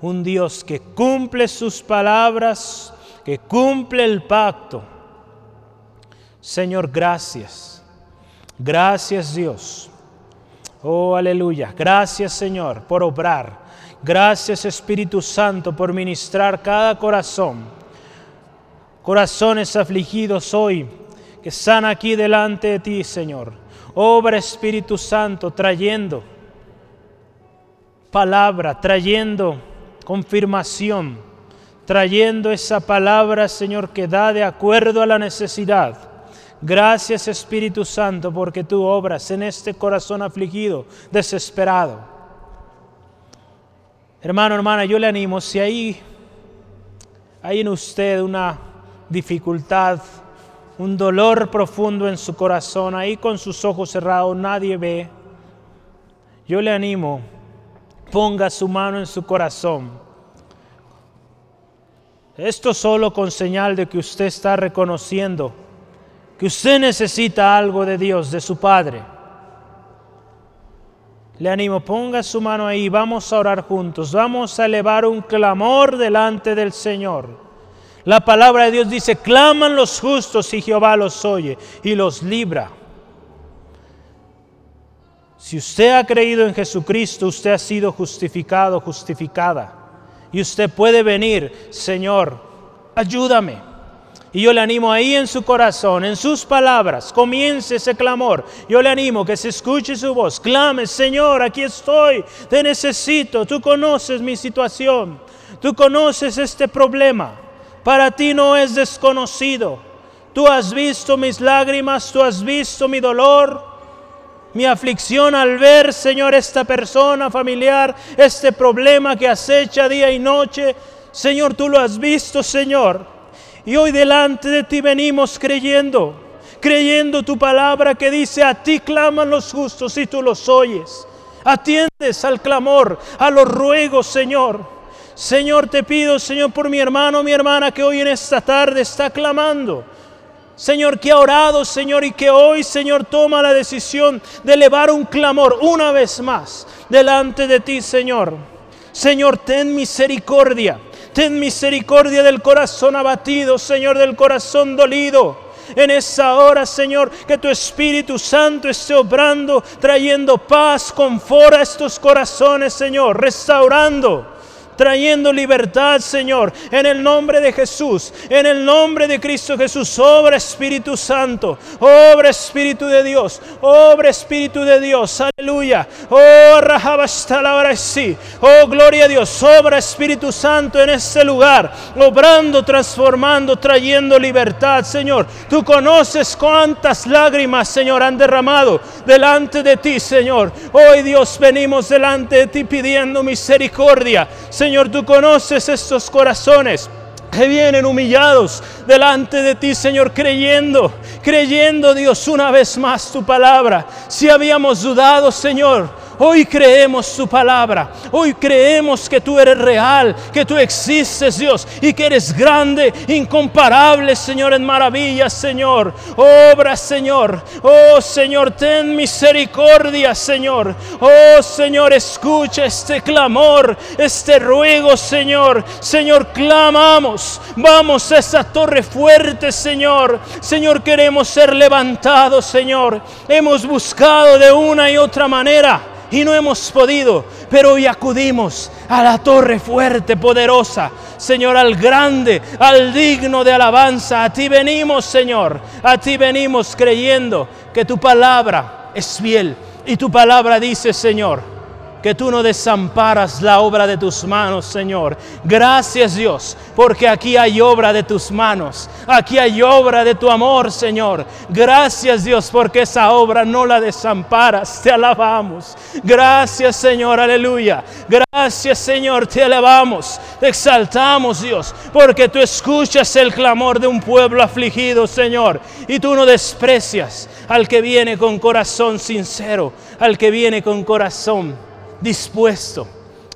un Dios que cumple sus palabras, que cumple el pacto. Señor, gracias. Gracias Dios. Oh, aleluya. Gracias Señor por obrar. Gracias Espíritu Santo por ministrar cada corazón. Corazones afligidos hoy que están aquí delante de ti, Señor. Obra Espíritu Santo trayendo palabra, trayendo confirmación, trayendo esa palabra, Señor, que da de acuerdo a la necesidad. Gracias Espíritu Santo porque tú obras en este corazón afligido, desesperado. Hermano, hermana, yo le animo, si ahí hay en usted una dificultad, un dolor profundo en su corazón, ahí con sus ojos cerrados, nadie ve. Yo le animo, ponga su mano en su corazón. Esto solo con señal de que usted está reconociendo que usted necesita algo de Dios, de su Padre. Le animo, ponga su mano ahí, vamos a orar juntos, vamos a elevar un clamor delante del Señor. La palabra de Dios dice, claman los justos y Jehová los oye y los libra. Si usted ha creído en Jesucristo, usted ha sido justificado, justificada. Y usted puede venir, Señor, ayúdame. Y yo le animo ahí en su corazón, en sus palabras, comience ese clamor. Yo le animo que se escuche su voz. Clame, Señor, aquí estoy, te necesito. Tú conoces mi situación, tú conoces este problema. Para ti no es desconocido. Tú has visto mis lágrimas, tú has visto mi dolor, mi aflicción al ver, Señor, esta persona familiar, este problema que acecha día y noche. Señor, tú lo has visto, Señor. Y hoy delante de ti venimos creyendo, creyendo tu palabra que dice, a ti claman los justos y tú los oyes. Atiendes al clamor, a los ruegos, Señor. Señor, te pido, Señor, por mi hermano, mi hermana que hoy en esta tarde está clamando. Señor, que ha orado, Señor, y que hoy, Señor, toma la decisión de elevar un clamor una vez más delante de ti, Señor. Señor, ten misericordia. Ten misericordia del corazón abatido, Señor, del corazón dolido. En esa hora, Señor, que tu Espíritu Santo esté obrando, trayendo paz, confort a estos corazones, Señor, restaurando trayendo libertad, Señor, en el nombre de Jesús, en el nombre de Cristo Jesús. Obra Espíritu Santo, obra Espíritu de Dios, obra Espíritu de Dios, aleluya. Oh, hasta la hora sí. Oh, gloria a Dios, obra Espíritu Santo en este lugar, obrando, transformando, trayendo libertad, Señor. Tú conoces cuántas lágrimas, Señor, han derramado delante de ti, Señor. Hoy, Dios, venimos delante de ti pidiendo misericordia. Señor, tú conoces estos corazones que vienen humillados delante de ti, Señor, creyendo, creyendo, Dios, una vez más tu palabra. Si habíamos dudado, Señor, Hoy creemos tu palabra. Hoy creemos que tú eres real, que tú existes, Dios, y que eres grande, incomparable, Señor, en maravillas, Señor. Obra, Señor. Oh, Señor, ten misericordia, Señor. Oh, Señor, escucha este clamor, este ruego, Señor. Señor, clamamos. Vamos a esa torre fuerte, Señor. Señor, queremos ser levantados, Señor. Hemos buscado de una y otra manera y no hemos podido, pero hoy acudimos a la torre fuerte, poderosa, Señor, al grande, al digno de alabanza. A ti venimos, Señor, a ti venimos creyendo que tu palabra es fiel y tu palabra dice, Señor, que tú no desamparas la obra de tus manos, Señor. Gracias Dios, porque aquí hay obra de tus manos, aquí hay obra de tu amor, Señor. Gracias Dios, porque esa obra no la desamparas, te alabamos. Gracias Señor, aleluya. Gracias Señor, te alabamos, te exaltamos Dios, porque tú escuchas el clamor de un pueblo afligido, Señor, y tú no desprecias al que viene con corazón sincero, al que viene con corazón dispuesto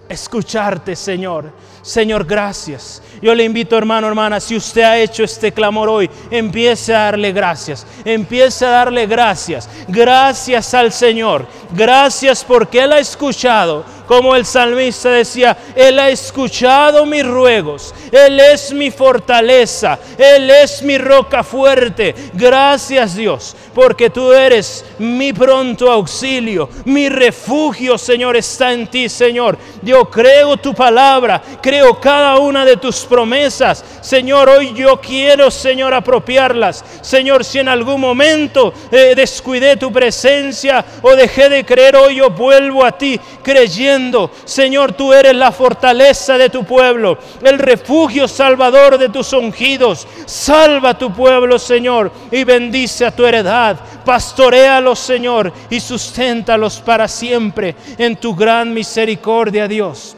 a escucharte, Señor. Señor, gracias. Yo le invito, hermano, hermana, si usted ha hecho este clamor hoy, empiece a darle gracias. Empiece a darle gracias. Gracias al Señor. Gracias porque Él ha escuchado como el salmista decía, Él ha escuchado mis ruegos, Él es mi fortaleza, Él es mi roca fuerte. Gracias Dios, porque tú eres mi pronto auxilio, mi refugio, Señor, está en ti, Señor. Yo creo tu palabra, creo cada una de tus promesas. Señor, hoy yo quiero, Señor, apropiarlas. Señor, si en algún momento eh, descuidé tu presencia o dejé de creer, hoy yo vuelvo a ti creyendo Señor, tú eres la fortaleza de tu pueblo, el refugio salvador de tus ungidos. Salva a tu pueblo, Señor, y bendice a tu heredad. Pastorealos, Señor, y susténtalos para siempre en tu gran misericordia, Dios.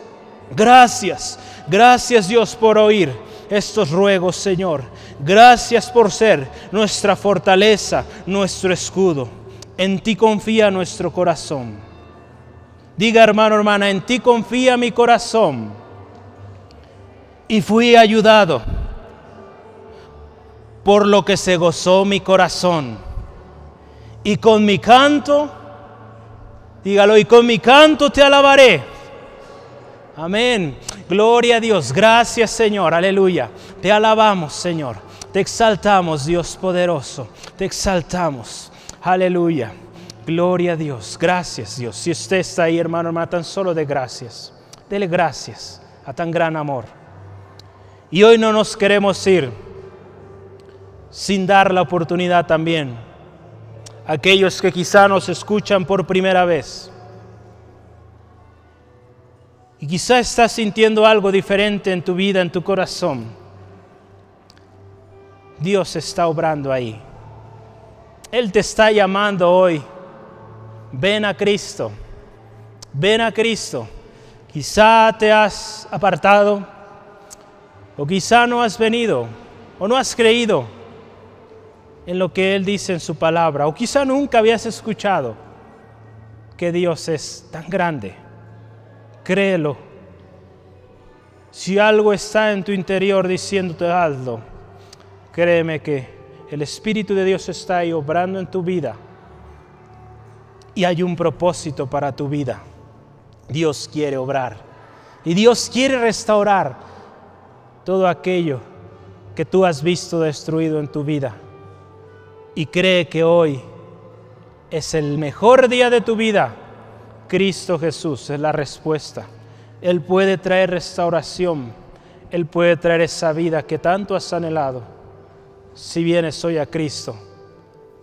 Gracias, gracias Dios por oír. estos ruegos, Señor. Gracias por ser nuestra fortaleza, nuestro escudo. En ti confía nuestro corazón. Diga hermano, hermana, en ti confía mi corazón. Y fui ayudado por lo que se gozó mi corazón. Y con mi canto, dígalo, y con mi canto te alabaré. Amén. Gloria a Dios. Gracias Señor. Aleluya. Te alabamos Señor. Te exaltamos Dios poderoso. Te exaltamos. Aleluya. Gloria a Dios. Gracias Dios. Si usted está ahí hermano, hermano, tan solo de gracias. Dele gracias a tan gran amor. Y hoy no nos queremos ir sin dar la oportunidad también a aquellos que quizá nos escuchan por primera vez. Y quizá estás sintiendo algo diferente en tu vida, en tu corazón. Dios está obrando ahí. Él te está llamando hoy. Ven a Cristo. Ven a Cristo. Quizá te has apartado o quizá no has venido o no has creído en lo que Él dice en su palabra, o quizá nunca habías escuchado que Dios es tan grande. Créelo. Si algo está en tu interior diciéndote hazlo, créeme que el Espíritu de Dios está ahí obrando en tu vida y hay un propósito para tu vida. Dios quiere obrar y Dios quiere restaurar todo aquello que tú has visto destruido en tu vida y cree que hoy es el mejor día de tu vida, Cristo Jesús es la respuesta. Él puede traer restauración, Él puede traer esa vida que tanto has anhelado. Si vienes hoy a Cristo,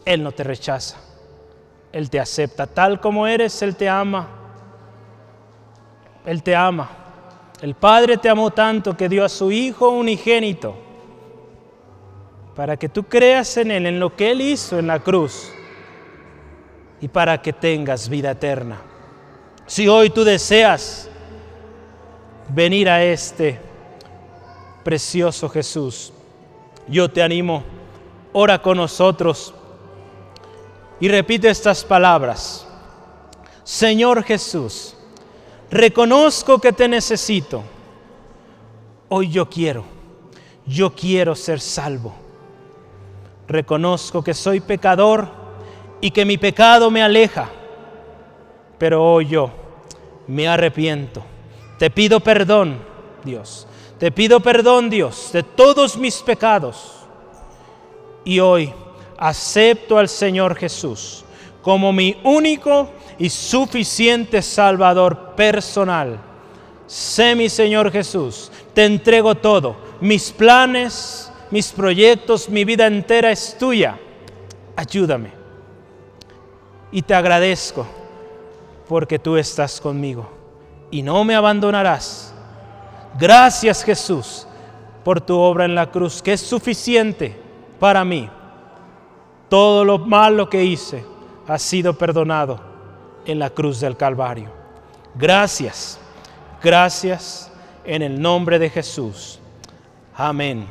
Él no te rechaza, Él te acepta tal como eres, Él te ama, Él te ama. El Padre te amó tanto que dio a su Hijo unigénito para que tú creas en Él, en lo que Él hizo en la cruz y para que tengas vida eterna. Si hoy tú deseas venir a este precioso Jesús, yo te animo, ora con nosotros y repite estas palabras. Señor Jesús, reconozco que te necesito. Hoy yo quiero, yo quiero ser salvo Reconozco que soy pecador y que mi pecado me aleja, pero hoy yo me arrepiento. Te pido perdón, Dios. Te pido perdón, Dios, de todos mis pecados. Y hoy acepto al Señor Jesús como mi único y suficiente Salvador personal. Sé mi Señor Jesús, te entrego todo, mis planes, mis proyectos, mi vida entera es tuya. Ayúdame. Y te agradezco porque tú estás conmigo y no me abandonarás. Gracias Jesús por tu obra en la cruz, que es suficiente para mí. Todo lo malo que hice ha sido perdonado en la cruz del Calvario. Gracias, gracias en el nombre de Jesús. Amén.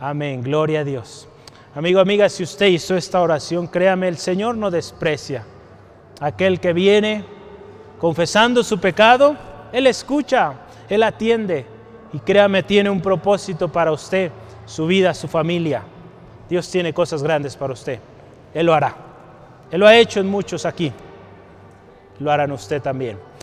Amén, gloria a Dios. Amigo, amiga, si usted hizo esta oración, créame, el Señor no desprecia. Aquel que viene confesando su pecado, Él escucha, Él atiende y créame, tiene un propósito para usted, su vida, su familia. Dios tiene cosas grandes para usted. Él lo hará. Él lo ha hecho en muchos aquí. Lo harán usted también.